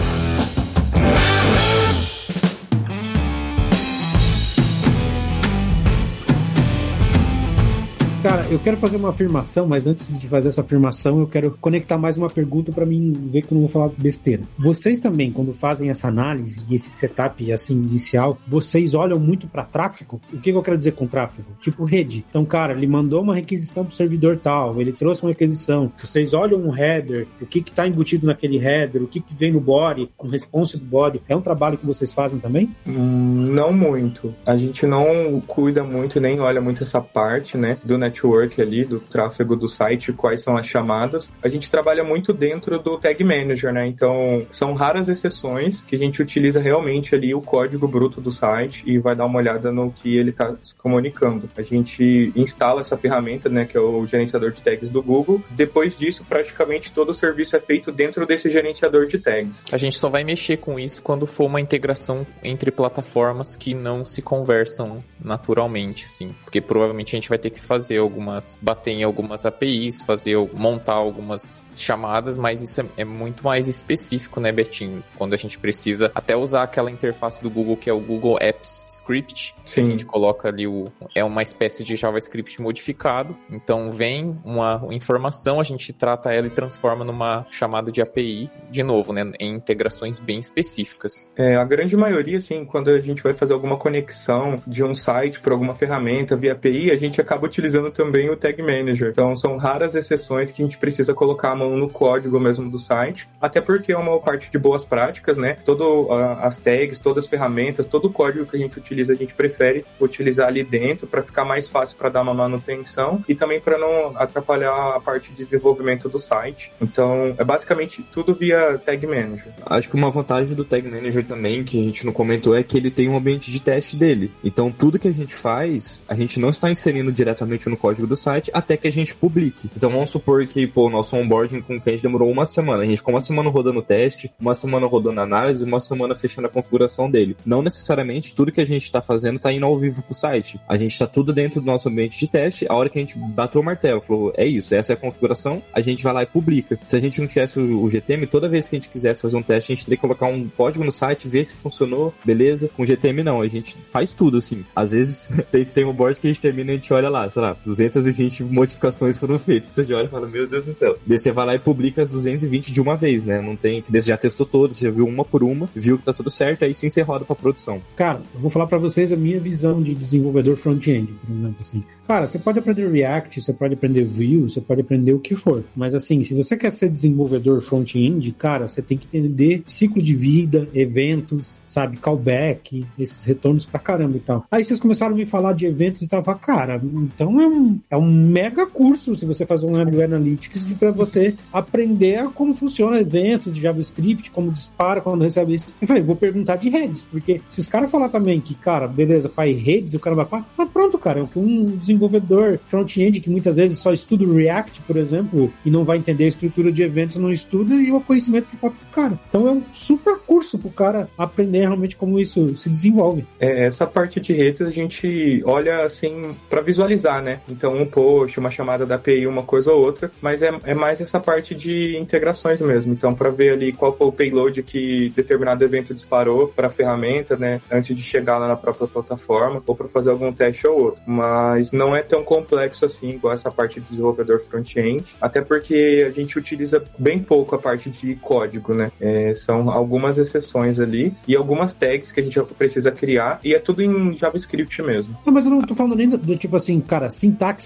Eu quero fazer uma afirmação, mas antes de fazer essa afirmação, eu quero conectar mais uma pergunta para mim ver que eu não vou falar besteira. Vocês também, quando fazem essa análise e esse setup assim inicial, vocês olham muito para tráfego? O que, que eu quero dizer com tráfego? Tipo rede. Então, cara, ele mandou uma requisição pro servidor tal, ele trouxe uma requisição. Vocês olham um header, o que que tá embutido naquele header, o que que vem no body, o response do body. É um trabalho que vocês fazem também? Hum, não muito. A gente não cuida muito nem olha muito essa parte, né, do network network ali, do tráfego do site, quais são as chamadas. A gente trabalha muito dentro do Tag Manager, né? Então, são raras exceções que a gente utiliza realmente ali o código bruto do site e vai dar uma olhada no que ele está comunicando. A gente instala essa ferramenta, né, que é o gerenciador de tags do Google. Depois disso, praticamente todo o serviço é feito dentro desse gerenciador de tags. A gente só vai mexer com isso quando for uma integração entre plataformas que não se conversam naturalmente, sim. Porque provavelmente a gente vai ter que fazer algumas, bater em algumas APIs, fazer, montar algumas chamadas, mas isso é, é, muito mais específico, né, Betinho? Quando a gente precisa até usar aquela interface do Google que é o Google Apps Script, Sim. a gente coloca ali o é uma espécie de JavaScript modificado. Então vem uma informação, a gente trata ela e transforma numa chamada de API, de novo, né, em integrações bem específicas. É, a grande maioria, assim, quando a gente vai fazer alguma conexão de um site para alguma ferramenta via API, a gente acaba utilizando também o Tag Manager. Então são raras exceções que a gente precisa colocar a mão no código mesmo do site, até porque é uma parte de boas práticas, né? Todo uh, as tags, todas as ferramentas, todo o código que a gente utiliza, a gente prefere utilizar ali dentro para ficar mais fácil para dar uma manutenção e também para não atrapalhar a parte de desenvolvimento do site. Então, é basicamente tudo via Tag Manager. Acho que uma vantagem do Tag Manager também, que a gente não comentou, é que ele tem um ambiente de teste dele. Então, tudo que a gente faz, a gente não está inserindo diretamente no código do site até que a gente publique. Então vamos supor que, pô, o nosso onboarding com o cliente demorou uma semana. A gente ficou uma semana rodando o teste, uma semana rodando a análise, uma semana fechando a configuração dele. Não necessariamente tudo que a gente está fazendo está indo ao vivo pro site. A gente está tudo dentro do nosso ambiente de teste. A hora que a gente bateu o martelo, falou, é isso, essa é a configuração, a gente vai lá e publica. Se a gente não tivesse o, GTM, toda vez que a gente quisesse fazer um teste, a gente teria que colocar um código no site, ver se funcionou, beleza. Com GTM não, a gente faz tudo assim. Às vezes [laughs] tem, tem um board que a gente termina e a gente olha lá, sei lá, 220 modificações foram feitas. Você já olha e fala, meu Deus do céu. Daí você vai lá e publica as 220 de uma vez, né? Não tem. Você já testou todas, já viu uma por uma, viu que tá tudo certo, aí sim você roda pra produção. Cara, eu vou falar para vocês a minha visão de desenvolvedor front-end, por exemplo, assim. Cara, você pode aprender React, você pode aprender Vue, você pode aprender o que for. Mas assim, se você quer ser desenvolvedor front-end, cara, você tem que entender ciclo de vida, eventos, sabe, callback, esses retornos pra caramba e tal. Aí vocês começaram a me falar de eventos e tava, cara, então é um, é um mega curso se você fazer um Web Analytics para você aprender como funciona eventos de JavaScript, como dispara quando recebe isso. Eu falei, vou perguntar de redes, porque se os caras falar também que, cara, beleza, faz redes, o cara vai falar, ah, pronto, cara, é um desenvolvedor front-end que muitas vezes só estuda o React, por exemplo, e não vai entender a estrutura de eventos, não estuda e o conhecimento que falta pro cara. Então é um super curso pro cara aprender realmente como isso se desenvolve. É, essa parte de redes a gente olha assim para visualizar, né? Então um post, uma chamada da API, uma coisa ou outra, mas é, é mais essa parte de integrações mesmo. Então para ver ali qual foi o payload que determinado evento disparou para a ferramenta, né? Antes de chegar lá na própria plataforma ou para fazer algum teste ou outro. Mas não é tão complexo assim, igual essa parte de desenvolvedor front-end, até porque a gente utiliza bem pouco a parte de código, né? É, são algumas exceções ali e algumas tags que a gente precisa criar e é tudo em JavaScript mesmo. Não, mas eu não tô falando nem do, do tipo assim, cara,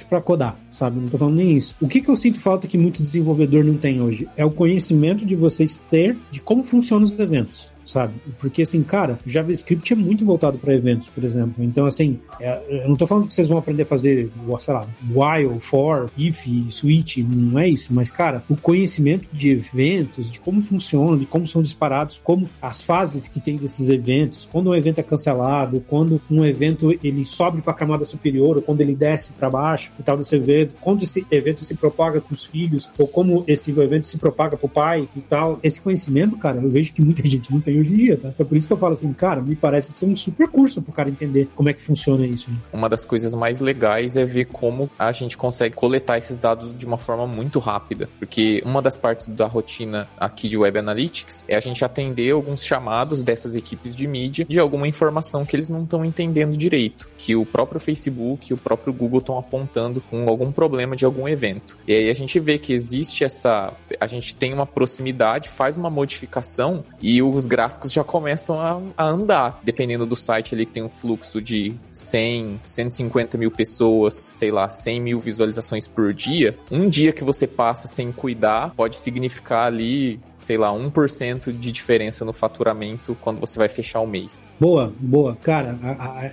Para codar, sabe? Não tô falando nem isso. O que, que eu sinto falta que muito desenvolvedor não tem hoje? É o conhecimento de vocês ter de como funcionam os eventos sabe? Porque, assim, cara, JavaScript é muito voltado para eventos, por exemplo. Então, assim, é, eu não tô falando que vocês vão aprender a fazer, sei lá, while, for, if, switch, não é isso. Mas, cara, o conhecimento de eventos, de como funcionam, de como são disparados, como as fases que tem desses eventos, quando um evento é cancelado, quando um evento ele sobe para a camada superior, ou quando ele desce para baixo, e tal desse evento, quando esse evento se propaga com os filhos, ou como esse evento se propaga para o pai e tal. Esse conhecimento, cara, eu vejo que muita gente não tem hoje em dia, tá? É por isso que eu falo assim, cara, me parece ser um super curso pro cara entender como é que funciona isso. Né? Uma das coisas mais legais é ver como a gente consegue coletar esses dados de uma forma muito rápida, porque uma das partes da rotina aqui de Web Analytics é a gente atender alguns chamados dessas equipes de mídia de alguma informação que eles não estão entendendo direito, que o próprio Facebook e o próprio Google estão apontando com algum problema de algum evento. E aí a gente vê que existe essa, a gente tem uma proximidade, faz uma modificação e os gráficos gráficos já começam a, a, andar. Dependendo do site ali que tem um fluxo de 100, 150 mil pessoas, sei lá, 100 mil visualizações por dia, um dia que você passa sem cuidar pode significar ali sei lá, 1% de diferença no faturamento quando você vai fechar o mês. Boa, boa. Cara, a,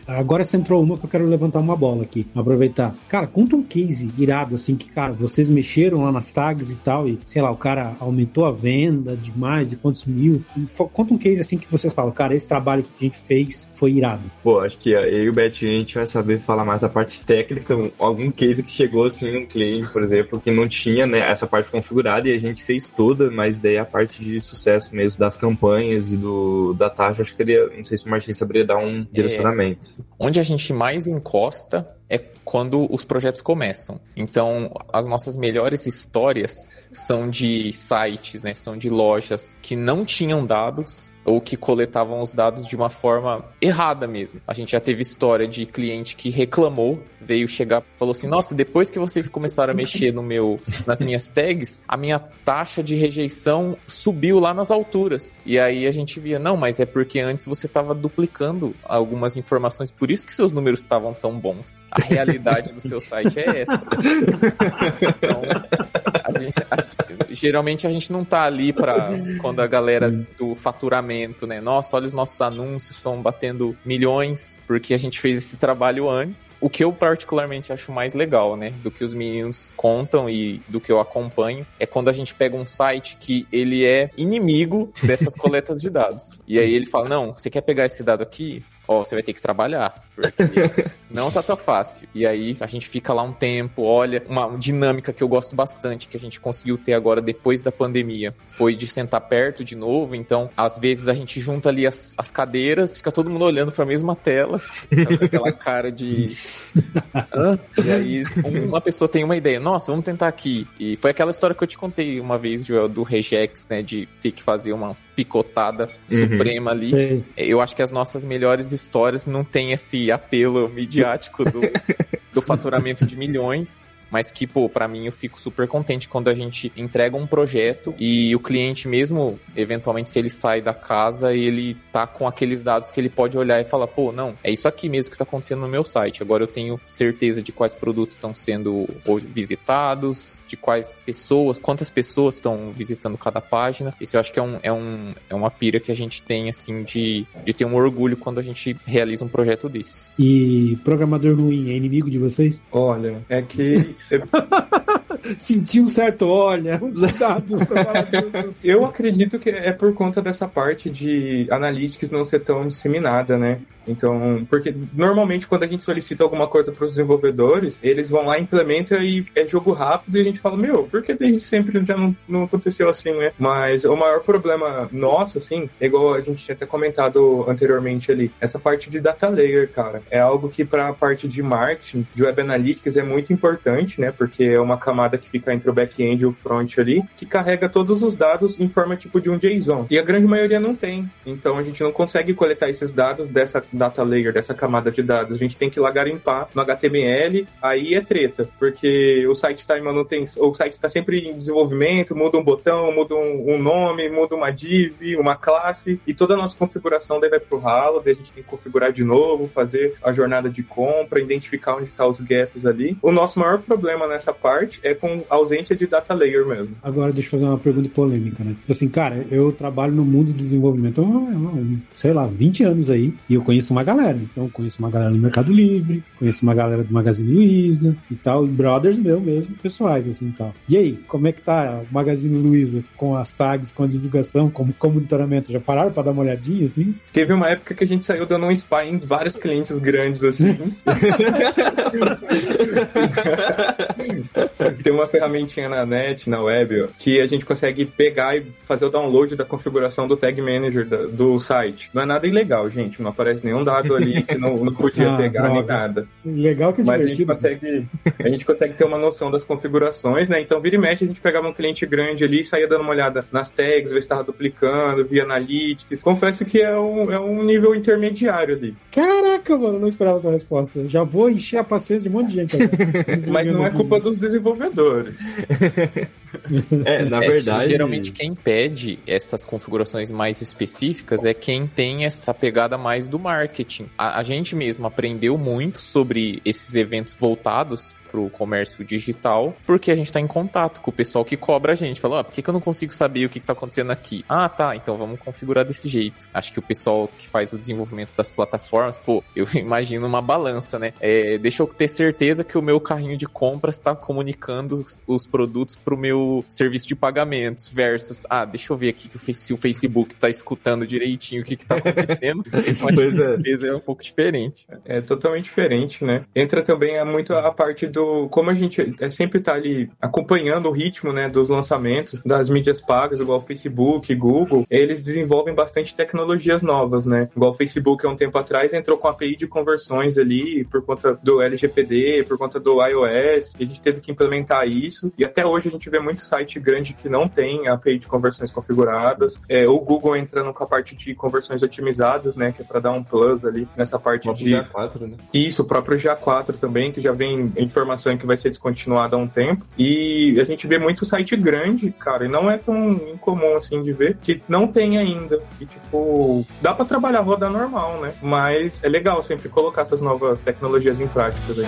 a, agora você entrou uma que eu quero levantar uma bola aqui, aproveitar. Cara, conta um case irado, assim, que, cara, vocês mexeram lá nas tags e tal, e, sei lá, o cara aumentou a venda de mais de quantos mil. Conta um case, assim, que vocês falam, cara, esse trabalho que a gente fez foi irado. Pô, acho que eu e o Betinho, a gente vai saber falar mais da parte técnica, algum case que chegou, assim, um cliente, por exemplo, que não tinha, né, essa parte configurada e a gente fez toda, mas daí a parte de sucesso mesmo das campanhas e do da taxa, acho que seria, não sei se o Martins saberia dar um direcionamento. É, onde a gente mais encosta é quando os projetos começam. Então, as nossas melhores histórias são de sites, né? São de lojas que não tinham dados ou que coletavam os dados de uma forma errada mesmo. A gente já teve história de cliente que reclamou, veio chegar, falou assim: "Nossa, depois que vocês começaram a mexer no meu nas minhas tags, a minha taxa de rejeição subiu lá nas alturas". E aí a gente via: "Não, mas é porque antes você estava duplicando algumas informações, por isso que seus números estavam tão bons". A realidade do seu site é essa. Então, a gente, a, geralmente a gente não tá ali para quando a galera do faturamento, né? Nossa, olha os nossos anúncios estão batendo milhões porque a gente fez esse trabalho antes. O que eu particularmente acho mais legal, né, do que os meninos contam e do que eu acompanho é quando a gente pega um site que ele é inimigo dessas coletas de dados. E aí ele fala: "Não, você quer pegar esse dado aqui? Ó, você vai ter que trabalhar, porque [laughs] não tá tão fácil. E aí a gente fica lá um tempo, olha, uma dinâmica que eu gosto bastante, que a gente conseguiu ter agora depois da pandemia, foi de sentar perto de novo, então às vezes a gente junta ali as, as cadeiras, fica todo mundo olhando para a mesma tela, aquela cara de... [laughs] e aí uma pessoa tem uma ideia, nossa, vamos tentar aqui. E foi aquela história que eu te contei uma vez, Joel, do Regex, né, de ter que fazer uma picotada uhum. suprema ali. Sim. Eu acho que as nossas melhores histórias não têm esse apelo midiático do, [laughs] do faturamento de milhões mas que, pô, pra mim eu fico super contente quando a gente entrega um projeto e o cliente mesmo, eventualmente, se ele sai da casa, ele tá com aqueles dados que ele pode olhar e falar, pô, não, é isso aqui mesmo que tá acontecendo no meu site. Agora eu tenho certeza de quais produtos estão sendo visitados, de quais pessoas, quantas pessoas estão visitando cada página. Isso eu acho que é, um, é, um, é uma pira que a gente tem, assim, de, de ter um orgulho quando a gente realiza um projeto desse. E programador ruim é inimigo de vocês? Olha, é que It, Senti um certo olha, [laughs] cuidado. Eu acredito que é por conta dessa parte de analytics não ser tão disseminada, né? Então, porque normalmente quando a gente solicita alguma coisa para os desenvolvedores, eles vão lá, implementam e é jogo rápido e a gente fala, meu, por que desde sempre já não, não aconteceu assim, né? Mas o maior problema nosso, assim, é igual a gente tinha até comentado anteriormente ali, essa parte de data layer, cara, é algo que para a parte de marketing, de web analytics é muito importante, né? Porque é uma camada camada que fica entre o back-end e o front ali, que carrega todos os dados em forma tipo de um JSON. E a grande maioria não tem. Então a gente não consegue coletar esses dados dessa data layer, dessa camada de dados. A gente tem que lá garimpar no HTML, aí é treta, porque o site está em manutenção, o site está sempre em desenvolvimento, muda um botão, muda um, um, nome, muda uma div, uma classe, e toda a nossa configuração daí vai pro ralo, daí a gente tem que configurar de novo, fazer a jornada de compra, identificar onde está os gaps ali. O nosso maior problema nessa parte é com ausência de data layer mesmo. Agora deixa eu fazer uma pergunta polêmica, né? Tipo assim, cara, eu trabalho no mundo do desenvolvimento há, sei lá, 20 anos aí, e eu conheço uma galera. Então, conheço uma galera no Mercado Livre, conheço uma galera do Magazine Luiza e tal, e brothers meu mesmo, pessoais, assim e tal. E aí, como é que tá o Magazine Luiza com as tags, com a divulgação, com, com o monitoramento? Já pararam pra dar uma olhadinha, assim? Teve uma época que a gente saiu dando um spy em vários clientes grandes, assim. [laughs] [laughs] [laughs] Tem uma ferramentinha na net, na web, que a gente consegue pegar e fazer o download da configuração do Tag Manager da, do site. Não é nada ilegal, gente. Não aparece nenhum dado ali [laughs] que não, não podia ah, pegar nem nada. Legal que é Mas a gente, consegue, a gente consegue ter uma noção das configurações, né? Então, vira e mexe, a gente pegava um cliente grande ali e saía dando uma olhada nas tags, ver se estava duplicando, via analytics. Confesso que é um, é um nível intermediário ali. Caraca, mano, não esperava essa resposta. Já vou encher a paciência de um monte de gente. [laughs] Mas não é culpa dos desenvolvedores. [laughs] é, na é verdade. geralmente quem pede essas configurações mais específicas é quem tem essa pegada mais do marketing. A, a gente mesmo aprendeu muito sobre esses eventos voltados para o comércio digital, porque a gente está em contato com o pessoal que cobra a gente. Falou, ah, por que, que eu não consigo saber o que está acontecendo aqui? Ah, tá, então vamos configurar desse jeito. Acho que o pessoal que faz o desenvolvimento das plataformas, pô, [laughs] eu imagino uma balança, né? É, deixa eu ter certeza que o meu carrinho de compras está comunicando os, os produtos para o meu serviço de pagamentos, versus, ah, deixa eu ver aqui que o, se o Facebook está escutando direitinho o que está acontecendo. [laughs] Mas é. é um pouco diferente. É totalmente diferente, né? Entra também muito a parte do como a gente é, sempre tá ali acompanhando o ritmo, né, dos lançamentos das mídias pagas, igual Facebook, Google, eles desenvolvem bastante tecnologias novas, né? Igual o Facebook há um tempo atrás entrou com a API de conversões ali por conta do LGPD, por conta do iOS, e a gente teve que implementar isso. E até hoje a gente vê muito site grande que não tem API de conversões configuradas. É, o Google entrando com a parte de conversões otimizadas, né, que é para dar um plus ali nessa parte o de GA4, né? Isso, o próprio GA4 também, que já vem informação que vai ser descontinuada há um tempo. E a gente vê muito site grande, cara, e não é tão incomum assim de ver, que não tem ainda. E, tipo, dá para trabalhar rodar normal, né? Mas é legal sempre colocar essas novas tecnologias em prática aí.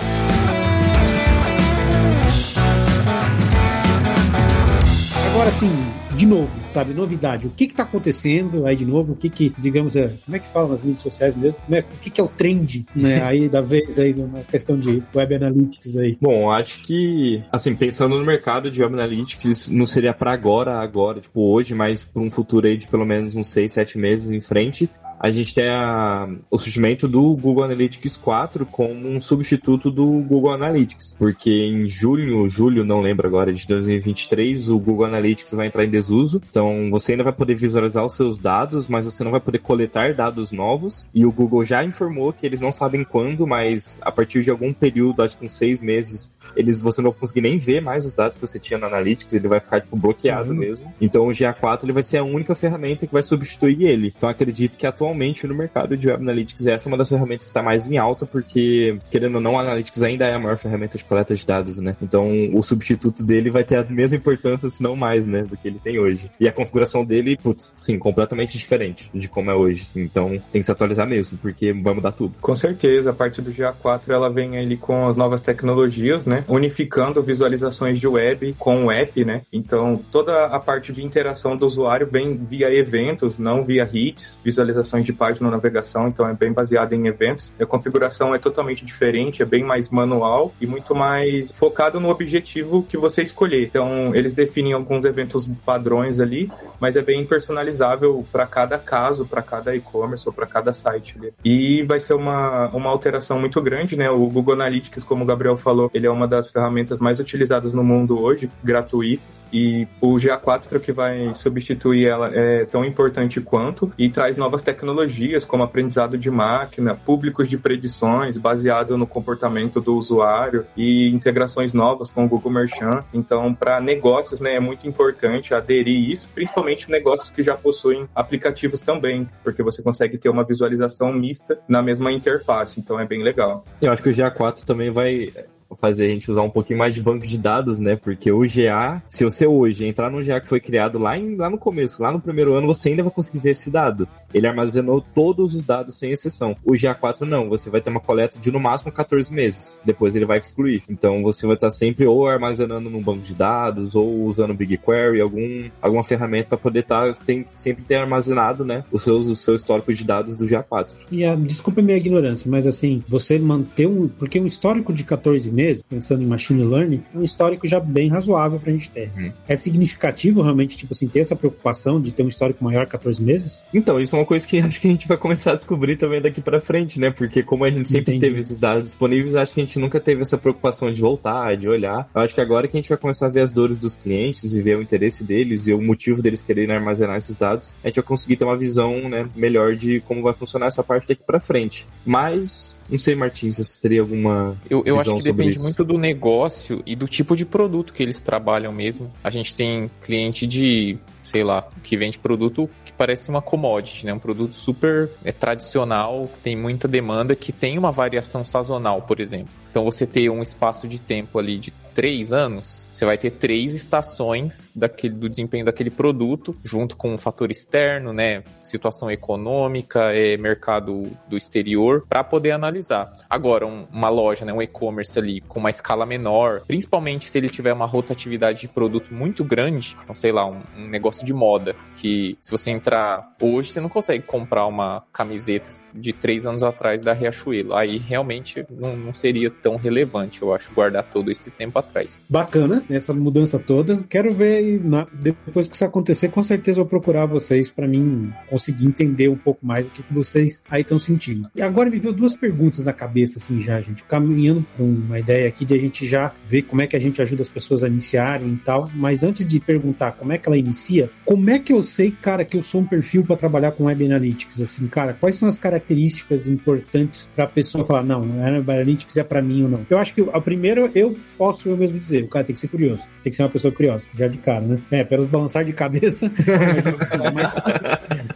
Agora sim, de novo, sabe? Novidade. O que que tá acontecendo aí de novo? O que que, digamos, é, como é que fala nas mídias sociais mesmo? É, o que que é o trend, né? aí da vez aí na questão de web analytics aí. Bom, acho que, assim, pensando no mercado de web analytics, não seria para agora, agora, tipo hoje, mas para um futuro aí de pelo menos uns 6, 7 meses em frente, a gente tem a, o surgimento do Google Analytics 4 como um substituto do Google Analytics, porque em julho, julho, não lembro agora, de 2023, o Google Analytics vai entrar em desuso, então você ainda vai poder visualizar os seus dados, mas você não vai poder coletar dados novos, e o Google já informou que eles não sabem quando, mas a partir de algum período, acho que uns seis meses, eles você não vai conseguir nem ver mais os dados que você tinha no Analytics, ele vai ficar tipo bloqueado uhum. mesmo. Então o GA4 ele vai ser a única ferramenta que vai substituir ele. Então acredito que atualmente no mercado de Web Analytics essa é uma das ferramentas que está mais em alta porque querendo ou não, o Analytics ainda é a maior ferramenta de coleta de dados, né? Então o substituto dele vai ter a mesma importância, se não mais, né, do que ele tem hoje. E a configuração dele, putz, sim, completamente diferente de como é hoje. Sim. Então tem que se atualizar mesmo, porque vai mudar tudo. Com certeza, a parte do GA4 ela vem ali com as novas tecnologias, né? unificando visualizações de web com o app, né? Então, toda a parte de interação do usuário vem via eventos, não via hits, visualizações de página navegação, então é bem baseado em eventos. A configuração é totalmente diferente, é bem mais manual e muito mais focado no objetivo que você escolher. Então, eles definem alguns eventos padrões ali, mas é bem personalizável para cada caso, para cada e-commerce ou para cada site. Ali. E vai ser uma, uma alteração muito grande, né? O Google Analytics, como o Gabriel falou, ele é uma das ferramentas mais utilizadas no mundo hoje, gratuitas, e o GA4 que vai substituir ela é tão importante quanto e traz novas tecnologias tecnologias, como aprendizado de máquina, públicos de predições baseado no comportamento do usuário e integrações novas com o Google Merchant. Então, para negócios, né, é muito importante aderir isso, principalmente negócios que já possuem aplicativos também, porque você consegue ter uma visualização mista na mesma interface. Então, é bem legal. Eu acho que o GA4 também vai fazer a gente usar um pouquinho mais de banco de dados, né? Porque o GA, se você hoje entrar no GA que foi criado lá, em, lá no começo, lá no primeiro ano, você ainda vai conseguir ver esse dado. Ele armazenou todos os dados sem exceção. O GA4 não, você vai ter uma coleta de no máximo 14 meses. Depois ele vai excluir. Então você vai estar sempre ou armazenando num banco de dados ou usando BigQuery, algum, alguma ferramenta para poder estar tá, tem, sempre ter armazenado, né, os seus o seu histórico de dados do GA4. E a, desculpa a minha ignorância, mas assim, você manter um, porque um histórico de 14 meses, pensando em machine learning, um histórico já bem razoável pra gente ter. Uhum. É significativo realmente, tipo assim, ter essa preocupação de ter um histórico maior que 14 meses? Então, isso é uma coisa que acho [laughs] que a gente vai começar a descobrir também daqui para frente, né? Porque como a gente sempre Entendi. teve esses dados disponíveis, acho que a gente nunca teve essa preocupação de voltar, de olhar. Eu acho que agora que a gente vai começar a ver as dores dos clientes e ver o interesse deles e o motivo deles quererem armazenar esses dados, a gente vai conseguir ter uma visão, né, melhor de como vai funcionar essa parte daqui para frente. Mas não sei, Martins, se você teria alguma. Eu, eu acho que depende isso. muito do negócio e do tipo de produto que eles trabalham mesmo. A gente tem cliente de, sei lá, que vende produto que parece uma commodity, né? Um produto super é, tradicional, que tem muita demanda, que tem uma variação sazonal, por exemplo. Então você ter um espaço de tempo ali de três anos, você vai ter três estações daquele, do desempenho daquele produto, junto com um fator externo, né? Situação econômica, é, mercado do exterior, para poder analisar. Agora, um, uma loja, né, um e-commerce ali com uma escala menor, principalmente se ele tiver uma rotatividade de produto muito grande, então sei lá, um, um negócio de moda, que se você entrar hoje, você não consegue comprar uma camiseta de três anos atrás da Riachuelo. Aí realmente não, não seria tão relevante, eu acho, guardar todo esse tempo atrás atrás. Bacana, essa mudança toda. Quero ver, na, depois que isso acontecer, com certeza eu vou procurar vocês para mim conseguir entender um pouco mais o que, que vocês aí estão sentindo. E agora me veio duas perguntas na cabeça, assim, já, gente, caminhando com uma ideia aqui de a gente já ver como é que a gente ajuda as pessoas a iniciarem e tal. Mas antes de perguntar como é que ela inicia, como é que eu sei, cara, que eu sou um perfil para trabalhar com Web Analytics? Assim, cara, quais são as características importantes para a pessoa falar, não, Web Analytics é para mim ou não? Eu acho que a primeira eu posso mesmo dizer. O cara tem que ser curioso. Tem que ser uma pessoa curiosa, já de cara, né? É, pelos balançar de cabeça. [laughs] mas...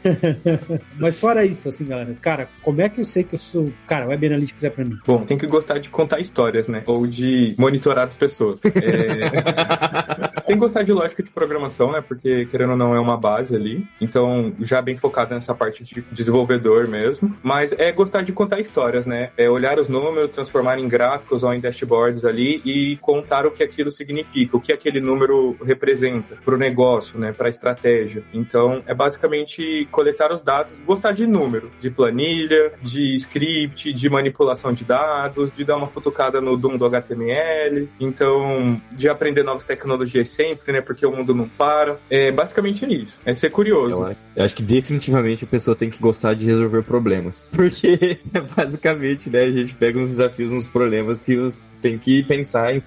[laughs] mas fora isso, assim, galera, cara, como é que eu sei que eu sou. Cara, Web Analytics é pra mim? Bom, tem que gostar de contar histórias, né? Ou de monitorar as pessoas. É... [laughs] tem que gostar de lógica de programação, né? Porque, querendo ou não, é uma base ali. Então, já bem focado nessa parte de desenvolvedor mesmo. Mas é gostar de contar histórias, né? É olhar os números, transformar em gráficos ou em dashboards ali e contar o que aquilo significa, o que aquele número representa para o negócio, né, para a estratégia. Então, é basicamente coletar os dados, gostar de número, de planilha, de script, de manipulação de dados, de dar uma futucada no Doom do HTML, então, de aprender novas tecnologias sempre, né, porque o mundo não para. É basicamente isso, é ser curioso. Eu, eu acho que definitivamente a pessoa tem que gostar de resolver problemas, [laughs] porque basicamente, né, a gente pega uns desafios, uns problemas que os tem que pensar em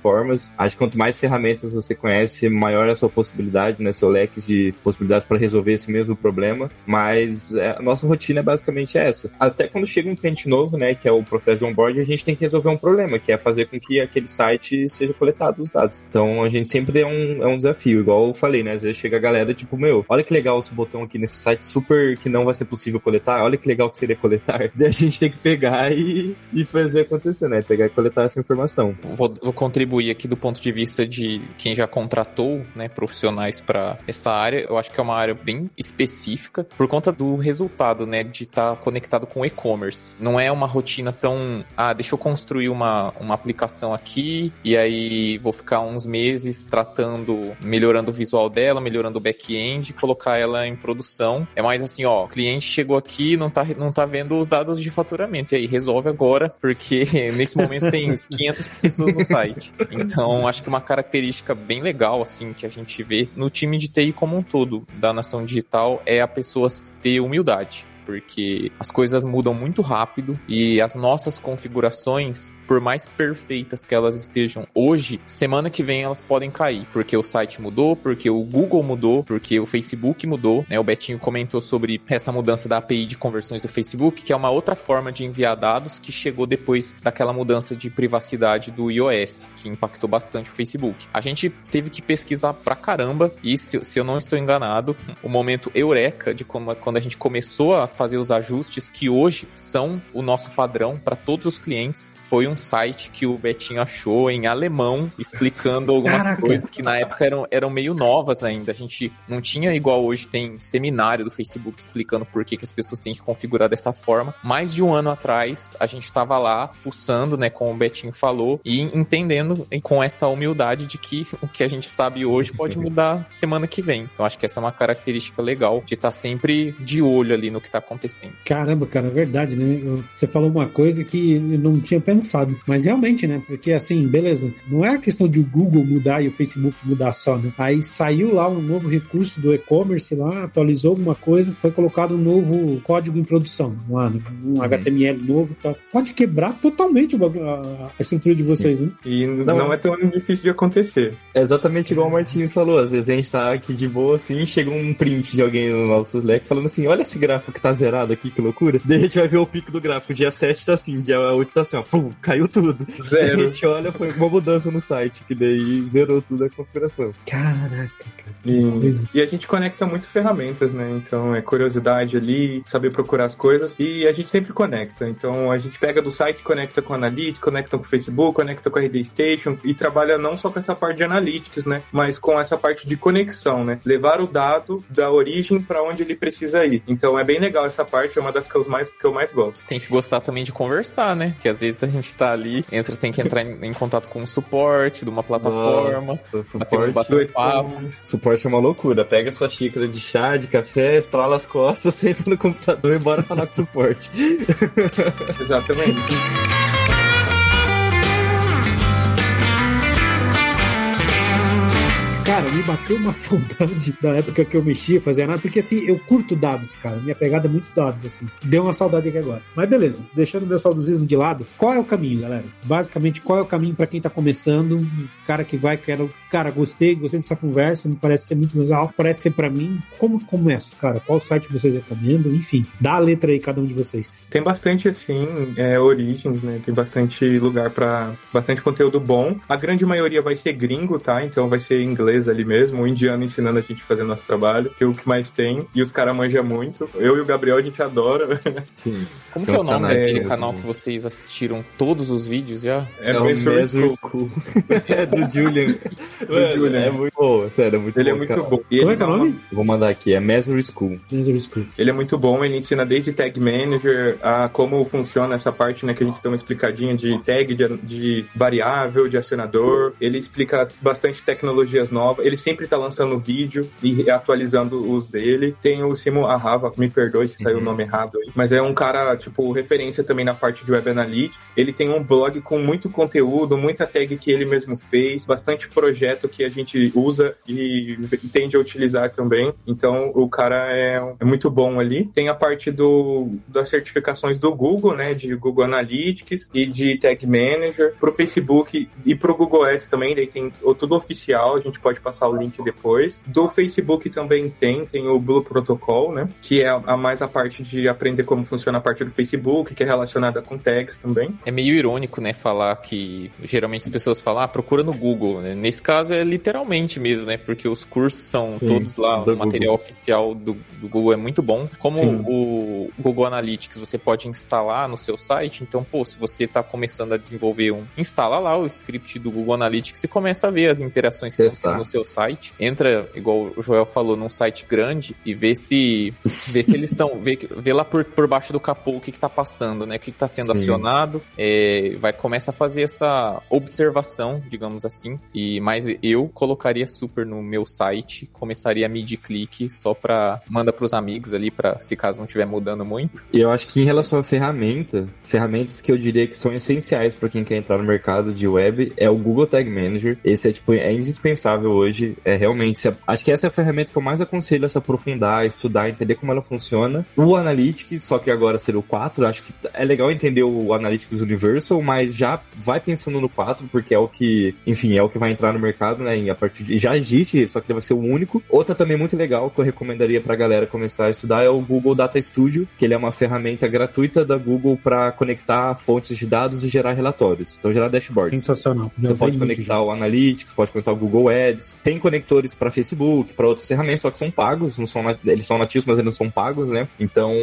Acho que quanto mais ferramentas você conhece, maior é a sua possibilidade, né? Seu leque de possibilidades para resolver esse mesmo problema. Mas é, a nossa rotina é basicamente essa. Até quando chega um cliente novo, né? Que é o processo de onboard, a gente tem que resolver um problema, que é fazer com que aquele site seja coletado os dados. Então a gente sempre é um, é um desafio, igual eu falei, né? Às vezes chega a galera, tipo, meu, olha que legal esse botão aqui nesse site super que não vai ser possível coletar, olha que legal que seria coletar. [laughs] Daí a gente tem que pegar e, e fazer acontecer, né? Pegar e coletar essa informação. Vou, vou, contribuir aqui do ponto de vista de quem já contratou né, profissionais para essa área. Eu acho que é uma área bem específica por conta do resultado, né, de estar tá conectado com e-commerce. Não é uma rotina tão, ah, deixa eu construir uma, uma aplicação aqui e aí vou ficar uns meses tratando, melhorando o visual dela, melhorando o back-end, colocar ela em produção. É mais assim, ó, o cliente chegou aqui, não tá, não tá vendo os dados de faturamento. E aí resolve agora, porque [laughs] nesse momento tem 500 pessoas no site. Então, acho que uma característica bem legal, assim, que a gente vê no time de TI como um todo da nação digital é a pessoa ter humildade porque as coisas mudam muito rápido e as nossas configurações por mais perfeitas que elas estejam hoje, semana que vem elas podem cair, porque o site mudou, porque o Google mudou, porque o Facebook mudou, né? O Betinho comentou sobre essa mudança da API de conversões do Facebook, que é uma outra forma de enviar dados que chegou depois daquela mudança de privacidade do iOS, que impactou bastante o Facebook. A gente teve que pesquisar pra caramba e se, se eu não estou enganado, o momento eureka de como, quando a gente começou a fazer os ajustes que hoje são o nosso padrão para todos os clientes foi um site que o Betinho achou em alemão, explicando algumas Caraca. coisas que na época eram, eram meio novas ainda. A gente não tinha igual hoje tem seminário do Facebook explicando por que, que as pessoas têm que configurar dessa forma. Mais de um ano atrás, a gente estava lá fuçando, né, como o Betinho falou, e entendendo com essa humildade de que o que a gente sabe hoje pode mudar semana que vem. Então acho que essa é uma característica legal de estar tá sempre de olho ali no que está acontecendo. Caramba, cara, é verdade, né? Você falou uma coisa que eu não tinha pensado pensado. Mas realmente, né? Porque assim, beleza, não é a questão de o Google mudar e o Facebook mudar só, né? Aí saiu lá um novo recurso do e-commerce lá, atualizou alguma coisa, foi colocado um novo código em produção, um, um uhum. HTML novo, tá? Pode quebrar totalmente a, a estrutura de vocês, Sim. né? E não, não, é tão difícil de acontecer. É exatamente igual o Martins falou, às vezes a gente tá aqui de boa assim, chega um print de alguém no nosso Slack falando assim, olha esse gráfico que tá zerado aqui, que loucura. Daí a gente vai ver o pico do gráfico, dia 7 tá assim, dia 8 tá assim, ó, pum, caiu tudo. Zero. A gente olha, foi uma mudança no site, que daí zerou tudo a configuração. Caraca, cara. E, e, a gente conecta muito ferramentas, né? Então é curiosidade ali, saber procurar as coisas e a gente sempre conecta. Então a gente pega do site, conecta com a Analytics, conecta com o Facebook, conecta com a RD Station e trabalha não só com essa parte de Analytics, né? Mas com essa parte de conexão, né? Levar o dado da origem para onde ele precisa ir. Então é bem legal essa parte, é uma das que eu mais, que eu mais gosto. Tem que gostar também de conversar, né? Que às vezes a [laughs] gente tá ali, entra, tem que entrar em, em contato com o suporte de uma plataforma, Nossa, suporte, bater um papo. Suporte é uma loucura. Pega sua xícara de chá, de café, estrala as costas, [laughs] senta no computador e bora falar com o suporte. [laughs] Exatamente. Cara, me bateu uma [laughs] saudade da época que eu mexia, fazia nada, porque assim, eu curto dados, cara. Minha pegada é muito dados, assim. Deu uma saudade aqui agora. Mas beleza, deixando meu saudosismo de lado, qual é o caminho, galera? Basicamente, qual é o caminho para quem tá começando? Cara que vai, quero, cara, gostei, gostei dessa conversa, me parece ser muito legal, parece ser para mim. Como começo, cara? Qual site vocês recomendam? Enfim, dá a letra aí, cada um de vocês. Tem bastante, assim, é, origens, né? Tem bastante lugar para bastante conteúdo bom. A grande maioria vai ser gringo, tá? Então vai ser inglês inglês ali mesmo, o indiano ensinando a gente a fazer nosso trabalho, que é o que mais tem, e os caras manjam muito. Eu e o Gabriel a gente adora. [laughs] Sim. Como que é o nome daquele canal que vocês assistiram todos os vídeos já? É, é o Measure School. School. [laughs] é do Julian. [laughs] do Julian. É muito bom, sério, é muito ele bom. Ele é muito bom. E Como é que é o nome? Vou mandar aqui, é Measure School. Measure School. Ele é muito bom, ele ensina desde Tag Manager a como funciona essa parte, né, que a gente deu uma explicadinha de tag, de, de variável, de acionador. Ele explica bastante tecnologias novas nova. Ele sempre tá lançando vídeo e atualizando os dele. Tem o Simo Ahava, me perdoe se uhum. saiu o nome errado aí, mas é um cara, tipo, referência também na parte de Web Analytics. Ele tem um blog com muito conteúdo, muita tag que ele mesmo fez, bastante projeto que a gente usa e tende a utilizar também. Então, o cara é, é muito bom ali. Tem a parte do, das certificações do Google, né, de Google Analytics e de Tag Manager, pro Facebook e pro Google Ads também, daí tem tudo oficial, a gente pode pode passar o link depois. Do Facebook também tem, tem o Blue Protocol, né? Que é a, mais a parte de aprender como funciona a parte do Facebook, que é relacionada com tags também. É meio irônico, né, falar que geralmente as pessoas falam, ah, procura no Google, né? Nesse caso é literalmente mesmo, né? Porque os cursos são Sim, todos lá, o material Google. oficial do, do, Google é muito bom. Como Sim. o Google Analytics você pode instalar no seu site, então, pô, se você está começando a desenvolver um, instala lá o script do Google Analytics e começa a ver as interações que estão no seu site, entra, igual o Joel falou, num site grande e vê se vê se eles estão, vê, vê lá por, por baixo do capô o que, que tá passando, né? O que, que tá sendo Sim. acionado, é, vai começa a fazer essa observação, digamos assim, e mais eu colocaria super no meu site, começaria a medir clique só para manda para os amigos ali para se caso não estiver mudando muito. E eu acho que em relação à ferramenta, ferramentas que eu diria que são essenciais para quem quer entrar no mercado de web é o Google Tag Manager. Esse é tipo é indispensável hoje, é realmente, acho que essa é a ferramenta que eu mais aconselho a se aprofundar, estudar, entender como ela funciona. O Analytics, só que agora seria o 4, acho que é legal entender o Analytics Universal, mas já vai pensando no 4 porque é o que, enfim, é o que vai entrar no mercado, né? a partir de, já existe, só que ele vai ser o único. Outra também muito legal que eu recomendaria pra galera começar a estudar é o Google Data Studio, que ele é uma ferramenta gratuita da Google para conectar fontes de dados e gerar relatórios. Então gerar dashboards. Sensacional. Já Você pode conectar o Analytics, pode conectar o Google Ads, tem conectores para Facebook, para outras ferramentas, só que são pagos, não são eles são nativos, mas eles não são pagos, né? Então,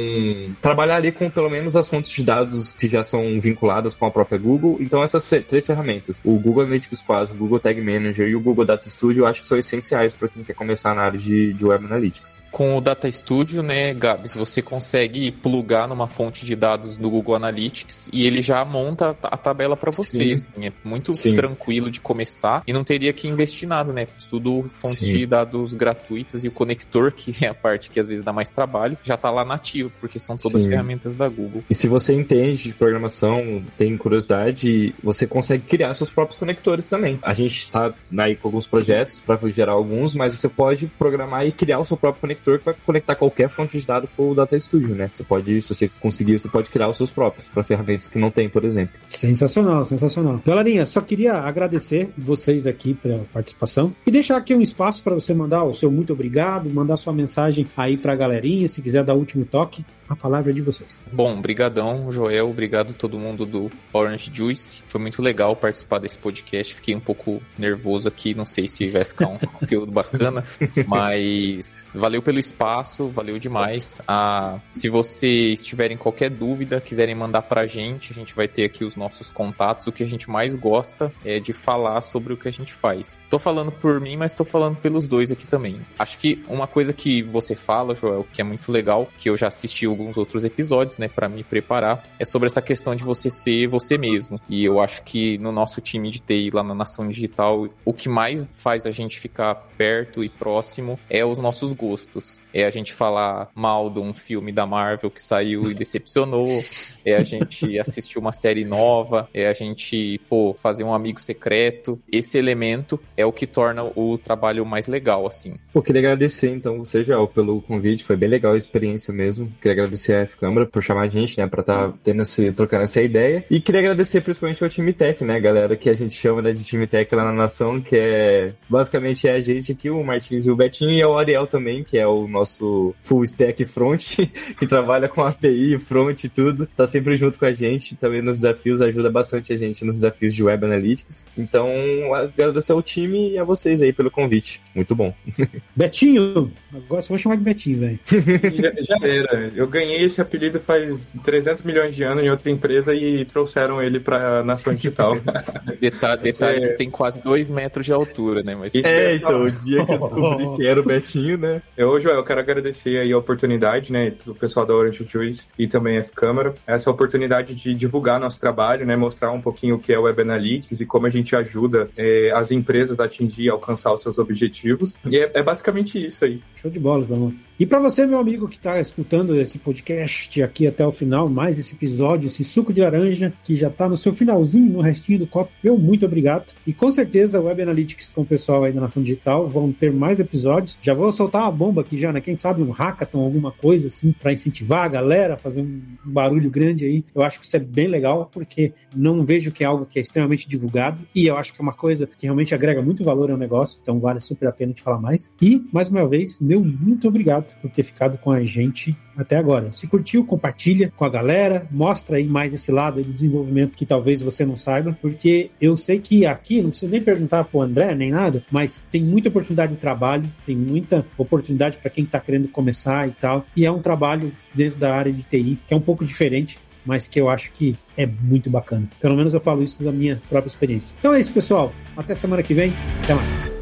trabalhar ali com pelo menos as fontes de dados que já são vinculadas com a própria Google. Então, essas três ferramentas, o Google Analytics 4, o Google Tag Manager e o Google Data Studio, eu acho que são essenciais para quem quer começar na área de, de Web Analytics. Com o Data Studio, né, Gabs, você consegue plugar numa fonte de dados do Google Analytics e ele já monta a tabela para você. Assim, é muito Sim. tranquilo de começar e não teria que investir nada, né? Tudo fontes Sim. de dados gratuitas e o conector, que é a parte que às vezes dá mais trabalho, já tá lá nativo, porque são todas Sim. ferramentas da Google. E se você entende de programação, tem curiosidade, você consegue criar seus próprios conectores também. A gente tá aí com alguns projetos para gerar alguns, mas você pode programar e criar o seu próprio conector que vai conectar qualquer fonte de dados com o Data Studio, né? Você pode, se você conseguir, você pode criar os seus próprios para ferramentas que não tem, por exemplo. Sensacional, sensacional. Galerinha, só queria agradecer vocês aqui pela participação e deixar aqui um espaço para você mandar o seu muito obrigado, mandar sua mensagem aí para a galerinha, se quiser dar o último toque, a palavra é de vocês. Bom, brigadão, Joel, obrigado todo mundo do Orange Juice. Foi muito legal participar desse podcast. Fiquei um pouco nervoso aqui, não sei se vai ficar um [laughs] conteúdo bacana, mas valeu pelo espaço, valeu demais. Ah, se vocês tiverem qualquer dúvida, quiserem mandar pra gente, a gente vai ter aqui os nossos contatos. O que a gente mais gosta é de falar sobre o que a gente faz. Tô falando por mim, mas tô falando pelos dois aqui também. Acho que uma coisa que você fala, Joel, que é muito legal, que eu já assisti alguns outros episódios, né, para me preparar, é sobre essa questão de você ser você mesmo. E eu acho que no nosso time de TI lá na Nação Digital, o que mais faz a gente ficar perto e próximo é os nossos gostos. É a gente falar mal de um filme da Marvel que saiu e decepcionou, [laughs] é a gente assistir uma série nova, é a gente, pô, fazer um amigo secreto. Esse elemento é o que torna o trabalho mais legal, assim. Pô, queria agradecer então você, Joel, pelo convite, foi bem legal a experiência mesmo. Queria agradecer a F-Câmara por chamar a gente, né, pra estar tá tendo esse, trocando essa ideia. E queria agradecer principalmente ao time Tech, né, galera, que a gente chama né, de time Tech lá na nação, que é basicamente é a gente aqui, o Martins e o Betinho, e o Ariel também, que é o nosso full stack front, [laughs] que trabalha com API, front e tudo, tá sempre junto com a gente, também nos desafios, ajuda bastante a gente nos desafios de Web Analytics. Então, agradecer ao time e a vocês aí pelo convite. Muito bom. [laughs] Betinho, agora só vou chamar de Betinho, velho. [laughs] Já, já era. Eu ganhei esse apelido faz 300 milhões de anos em outra empresa e trouxeram ele pra Nação Digital. [laughs] detalhe, detalhe é... que tem quase 2 metros de altura, né? Mas... É, então, o dia que eu descobri que era o Betinho, né? Eu, Joel, eu quero agradecer aí a oportunidade, né, do pessoal da Orange Juice e também a F-Câmara, essa oportunidade de divulgar nosso trabalho, né, mostrar um pouquinho o que é o Web Analytics e como a gente ajuda é, as empresas a atingir e alcançar os seus objetivos. E é, é basicamente isso aí. Show de bola, vamos. E para você, meu amigo que está escutando esse podcast aqui até o final, mais esse episódio, esse suco de laranja que já está no seu finalzinho, no restinho do copo, meu muito obrigado. E com certeza Web Analytics com o pessoal aí da Nação Digital vão ter mais episódios. Já vou soltar uma bomba aqui já, né? Quem sabe um hackathon, alguma coisa assim, para incentivar a galera, fazer um barulho grande aí. Eu acho que isso é bem legal, porque não vejo que é algo que é extremamente divulgado e eu acho que é uma coisa que realmente agrega muito valor ao negócio, então vale super a pena de falar mais. E, mais uma vez, meu muito obrigado por ter ficado com a gente até agora. Se curtiu, compartilha com a galera, mostra aí mais esse lado de desenvolvimento que talvez você não saiba, porque eu sei que aqui, não precisa nem perguntar pro André nem nada, mas tem muita oportunidade de trabalho, tem muita oportunidade para quem está querendo começar e tal, e é um trabalho dentro da área de TI que é um pouco diferente, mas que eu acho que é muito bacana. Pelo menos eu falo isso da minha própria experiência. Então é isso, pessoal. Até semana que vem. Até mais.